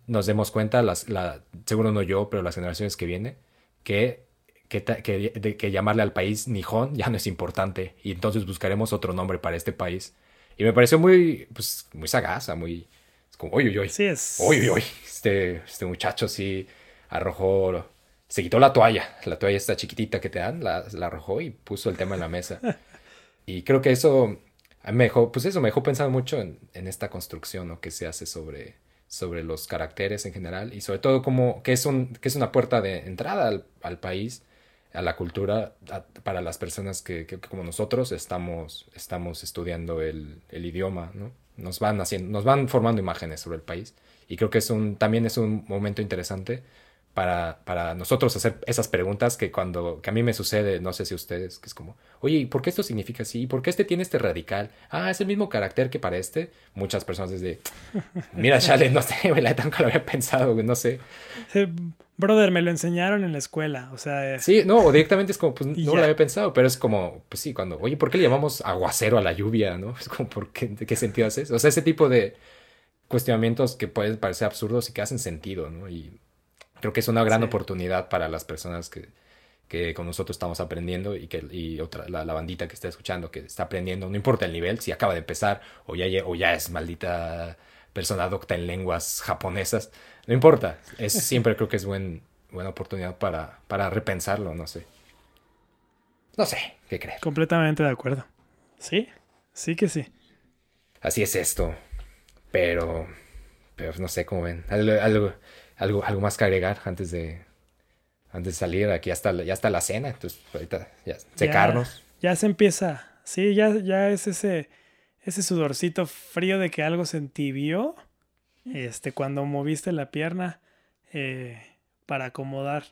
nos demos cuenta, las, la, seguro no yo, pero las generaciones que vienen, que, que, que, que llamarle al país Nihon ya no es importante y entonces buscaremos otro nombre para este país. Y me pareció muy, pues, muy sagaza, muy... Es como, uy, uy, uy. Sí, es. Uy, uy, uy. Este, este muchacho sí arrojó, se quitó la toalla, la toalla esta chiquitita que te dan, la, la arrojó y puso el tema en la mesa. *laughs* Y creo que eso me dejó, pues eso me dejó pensando mucho en, esta construcción ¿no? que se hace sobre, sobre los caracteres en general y sobre todo como que es, un, que es una puerta de entrada al, país, a la cultura, para las personas que como nosotros estamos, estamos estudiando el, el idioma, ¿no? Nos van haciendo, nos van formando imágenes sobre el país y creo que es un, también es un momento interesante para, para nosotros hacer esas preguntas que cuando, que a mí me sucede, no sé si ustedes, que es como, oye, ¿y por qué esto significa así? ¿Y por qué este tiene este radical? Ah, es el mismo carácter que para este. Muchas personas desde, mira, chale, no sé, la nunca lo había pensado, no sé. Brother, me lo enseñaron en la escuela. O sea, eh, Sí, no, o directamente es como, pues no ya. lo había pensado, pero es como, pues sí, cuando, oye, ¿por qué le llamamos aguacero a la lluvia, no? *laughs* Es como, ¿por qué, ¿de qué sentido hace eso? O sea, ese tipo de cuestionamientos que pueden parecer absurdos y que hacen sentido, ¿no? Y creo que es una gran Sí. oportunidad para las personas que, que con nosotros estamos aprendiendo y que y otra, la, la bandita que está escuchando, que está aprendiendo, no importa el nivel, si acaba de empezar o ya, o ya es maldita persona docta en lenguas japonesas, no importa, es *laughs* siempre creo que es buen, buena oportunidad para, para repensarlo, no sé. No sé, ¿qué creer? completamente de acuerdo. Sí, sí que sí. Así es esto, pero, pero no sé cómo ven, algo, algo, algo, algo más que agregar antes de, antes de salir, aquí ya está, la- ya está la cena, entonces ahorita ya secarnos. Ya se empieza. Sí, ya, ya es ese, ese sudorcito frío de que algo se entibió. Este, cuando moviste la pierna eh, para acomodar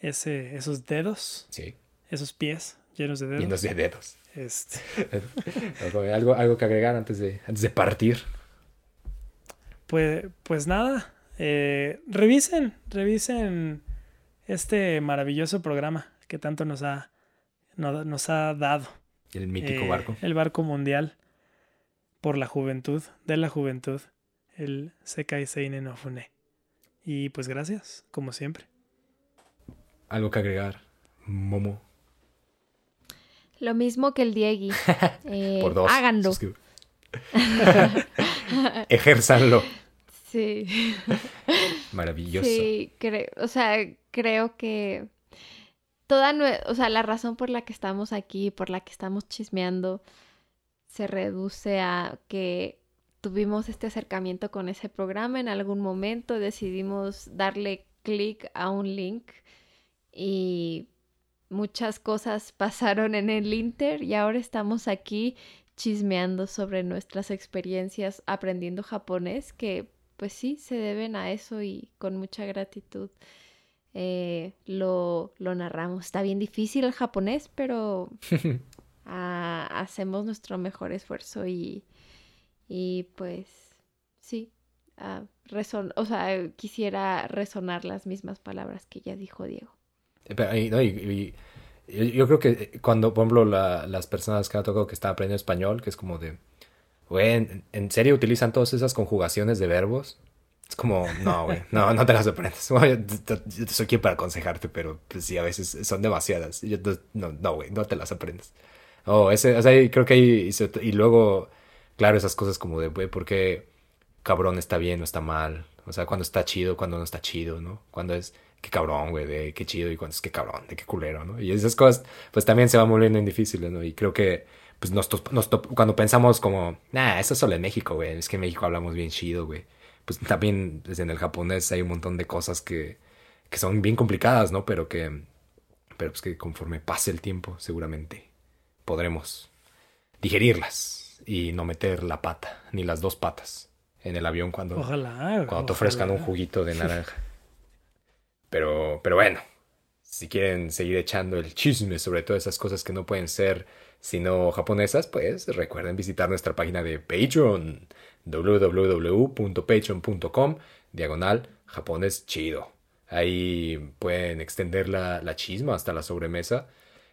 ese, esos dedos, Sí, esos pies llenos de dedos. llenos de dedos. Este, *laughs* algo, algo que agregar antes de, antes de partir. pues, pues nada, eh, revisen, revisen este maravilloso programa que tanto nos ha, no- nos ha dado. El mítico Eh, barco. El barco mundial por la juventud, de la juventud. el Sekai Seinen no Fune. Y pues gracias, como siempre. Algo que agregar, Momo. Lo mismo que el Diegui. *laughs* Eh, Por dos. Háganlo. *laughs* Ejérzanlo. Sí. *laughs* Maravilloso. Sí, creo, o sea, creo que toda, o sea, la razón por la que estamos aquí, por la que estamos chismeando, se reduce a que tuvimos este acercamiento con ese programa en algún momento, decidimos darle clic a un link y muchas cosas pasaron en el Inter y ahora estamos aquí chismeando sobre nuestras experiencias aprendiendo japonés que pues sí se deben a eso y con mucha gratitud eh, lo, lo narramos. Está bien difícil el japonés, pero *laughs* hacemos nuestro mejor esfuerzo y, y pues sí, ah, reson- o sea, quisiera resonar las mismas palabras que ya dijo Diego. Pero, y- no, y- y- yo, creo que cuando, por ejemplo, la- las personas que ha tocado que están aprendiendo español, que es como de, güey, ¿en, serio utilizan todas esas conjugaciones de verbos? Es como, no, güey, no, no te las aprendes. *laughs* Bueno, yo, soy quien para aconsejarte, pero pues sí, a veces son demasiadas. Yo no, no, güey, no te las aprendes. Oh, ese, o sea, creo que ahí, y luego, claro, esas cosas como de, güey, ¿por qué cabrón está bien o está mal? O sea, cuando está chido, cuando no está chido, ¿no? Cuando es, qué cabrón, güey, de qué chido y cuando es qué cabrón, de qué culero, ¿no? Y esas cosas, pues también se van volviendo difíciles, ¿no? Y creo que, pues, nos, nos top- cuando pensamos como, nah, eso es solo en México, güey, es que en México hablamos bien chido, güey. Pues también pues, en el japonés hay un montón de cosas que, que son bien complicadas, ¿no? Pero que, pero pues que conforme pase el tiempo, seguramente podremos digerirlas y no meter la pata, ni las dos patas en el avión cuando, Ojalá. cuando te ofrezcan un juguito de *laughs* naranja. Pero, pero bueno, si quieren seguir echando el chisme sobre todas esas cosas que no pueden ser sino japonesas, pues recuerden visitar nuestra página de Patreon, www.patreon.com, diagonal japonés chido. Ahí pueden extender la, la chisma hasta la sobremesa,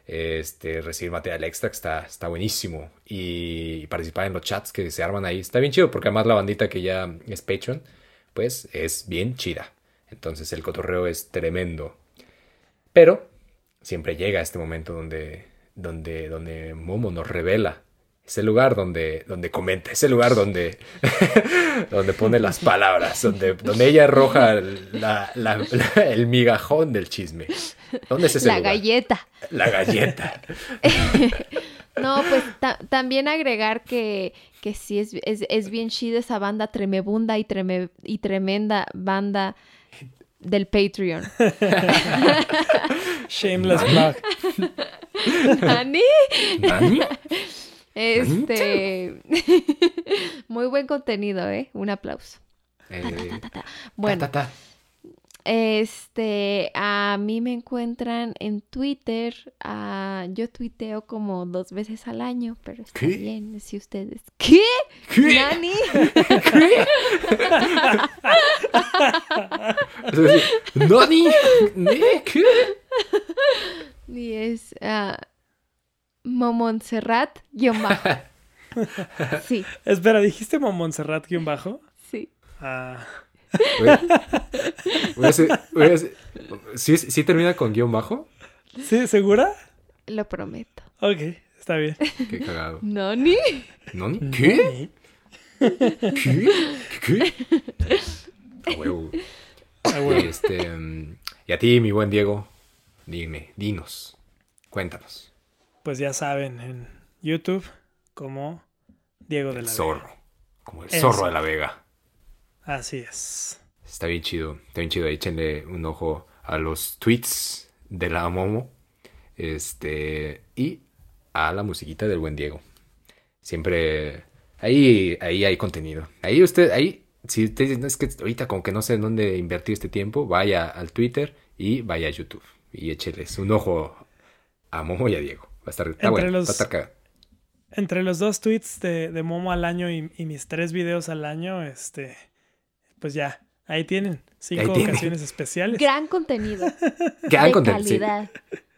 este, recibir material extra que está, está buenísimo y participar en los chats que se arman ahí. Está bien chido porque además la bandita que ya es Patreon, pues es bien chida. Entonces el cotorreo es tremendo. Pero siempre llega este momento donde, donde, donde Momo nos revela. Ese lugar donde, donde comenta, ese lugar donde, *laughs* donde pone las palabras, donde, donde ella arroja la- la- la- el migajón del chisme. ¿Dónde es ese La lugar? galleta. La galleta. *laughs* No, pues ta- también agregar que, que sí es, es, es bien chida esa banda tremebunda y, treme, y tremenda banda del Patreon. *laughs* Shameless plug. *laughs* ¿Nani? ¿Nani? Este. *laughs* Muy buen contenido, ¿eh? Un aplauso. Eh, Ta, ta. Bueno, ta, ta, ta. Este. A mí me encuentran en Twitter. ah, yo tuiteo como dos veces al año, pero está ¿Qué? bien si ustedes. *laughs* ¿Qué? ¿Qué? ¿Nani? *laughs* Decir, ¿Nani? ¿Qué? Y es. ah, Momontserrat, guion bajo. *laughs* Sí, Espera, ¿dijiste Montserrat guion bajo? sí. Ah, a- voy a hacer- voy a hacer- ¿Sí, ¿Sí termina con guion bajo? ¿Sí? ¿Segura? Lo prometo. Ok, está bien. Qué cagado. ¿Nani? ¿Nani? ¿Qué? ¿Qué? ¿Qué? A huevo. Ah, bueno. Este, mm, y a ti, mi buen Diego, dime, dinos, cuéntanos. Pues ya saben, en YouTube como Diego de la zorro, Vega. como el El zorro zorro. de la Vega. Así es. Está bien chido, está bien chido. Échenle un ojo a los tweets de la Momo. Este, y a la musiquita del buen Diego. Siempre, ahí, ahí hay contenido. Ahí usted, ahí, si usted no es que ahorita como que no sé en dónde invertir este tiempo, vaya al Twitter y vaya a YouTube. Y écheles un ojo a Momo y a Diego. Va a estar, está Entre bueno, los- va a estar cagado. Entre los dos tweets de, de Momo al año y, y mis tres videos al año, este, pues ya, ahí tienen. Cinco Ahí ocasiones especiales. Gran contenido. *laughs* Que hagan de contenido, sí. calidad.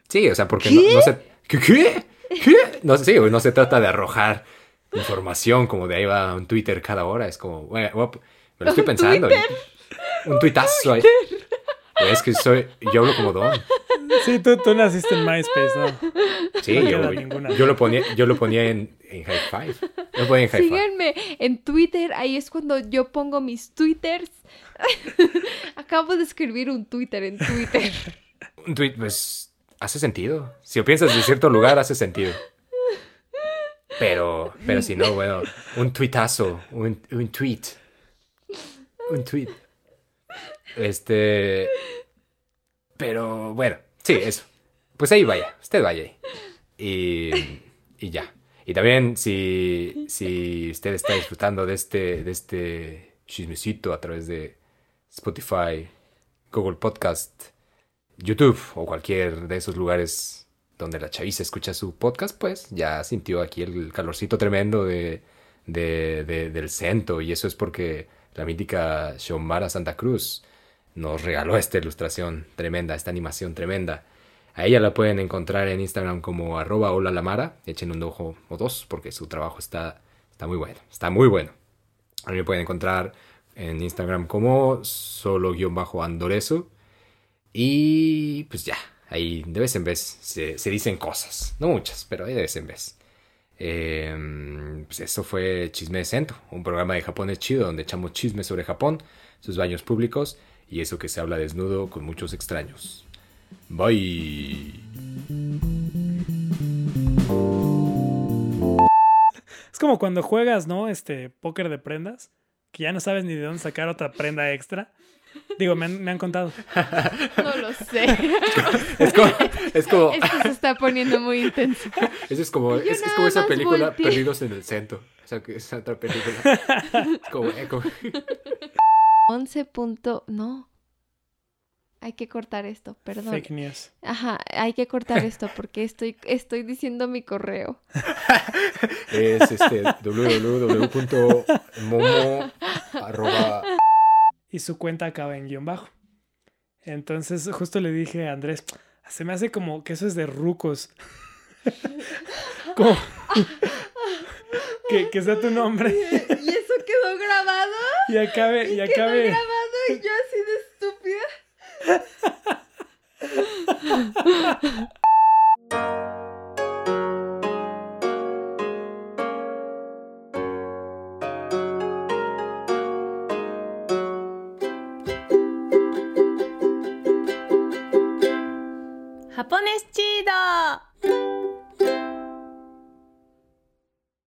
Sí, o sea, porque no, no se... ¿Qué? ¿Qué? ¿Qué? No sí, no se trata de arrojar información como de ahí va un Twitter cada hora. Es como, Me lo estoy pensando. Un tuitazo ahí. Es que soy, yo hablo como Don. Sí, tú, tú naciste en MySpace, ¿no? Sí, No yo, ninguna. yo lo ponía, yo lo ponía en, en High Five. Yo lo ponía en High Five. Síganme en Twitter, ahí es cuando yo pongo mis twitters. *laughs* Acabo de escribir un Twitter en Twitter. Un tweet, pues, hace sentido. Si lo piensas de cierto lugar, hace sentido. Pero, pero si no, bueno, un tuitazo, un, un tweet. Un tweet. Este. Pero bueno, sí, eso. Pues ahí vaya, usted vaya ahí. Y, y ya. Y también, si, si usted está disfrutando de este, de este chismecito a través de Spotify, Google Podcast, YouTube o cualquier de esos lugares donde la chaviza escucha su podcast, pues ya sintió aquí el calorcito tremendo de, de- de- del centro. Y eso es porque la mítica Xiomara Santa Cruz nos regaló esta ilustración tremenda, esta animación tremenda. A ella la pueden encontrar en Instagram como arroba hola lamara. Echen un ojo o dos porque su trabajo está, está muy bueno. Está muy bueno. A mí me pueden encontrar en Instagram como solo-andoreso. Y pues ya, ahí de vez en vez se, dicen cosas. No muchas, pero de vez en vez. Eh, pues eso fue Chisme de Cento, un programa de japonés chido donde echamos chismes sobre Japón, sus baños públicos y eso que se habla desnudo con muchos extraños. Bye. Es como cuando juegas, ¿no? Este póker de prendas, que ya no sabes ni de dónde sacar otra prenda extra. Digo, me han, me han contado. *laughs* No lo sé. *laughs* Es como, es como, *laughs* Esto se está poniendo muy intenso. eso es como, es, es como esa película volteé. Perdidos en el Centro. O sea, que es otra película. Es como, eh, como- 11 punto... No. Hay que cortar esto, perdón. Fake news. Ajá, hay que cortar esto porque estoy, estoy diciendo mi correo. *laughs* es este www.momo arroba Y su cuenta acaba en guion bajo. Entonces, justo le dije a Andrés, se me hace como que eso es de rucos. *laughs* como *laughs* que, que sea tu nombre ¿Y eso quedó grabado? y acabe, y Quedó acabe. grabado y yo así de estúpida. *laughs*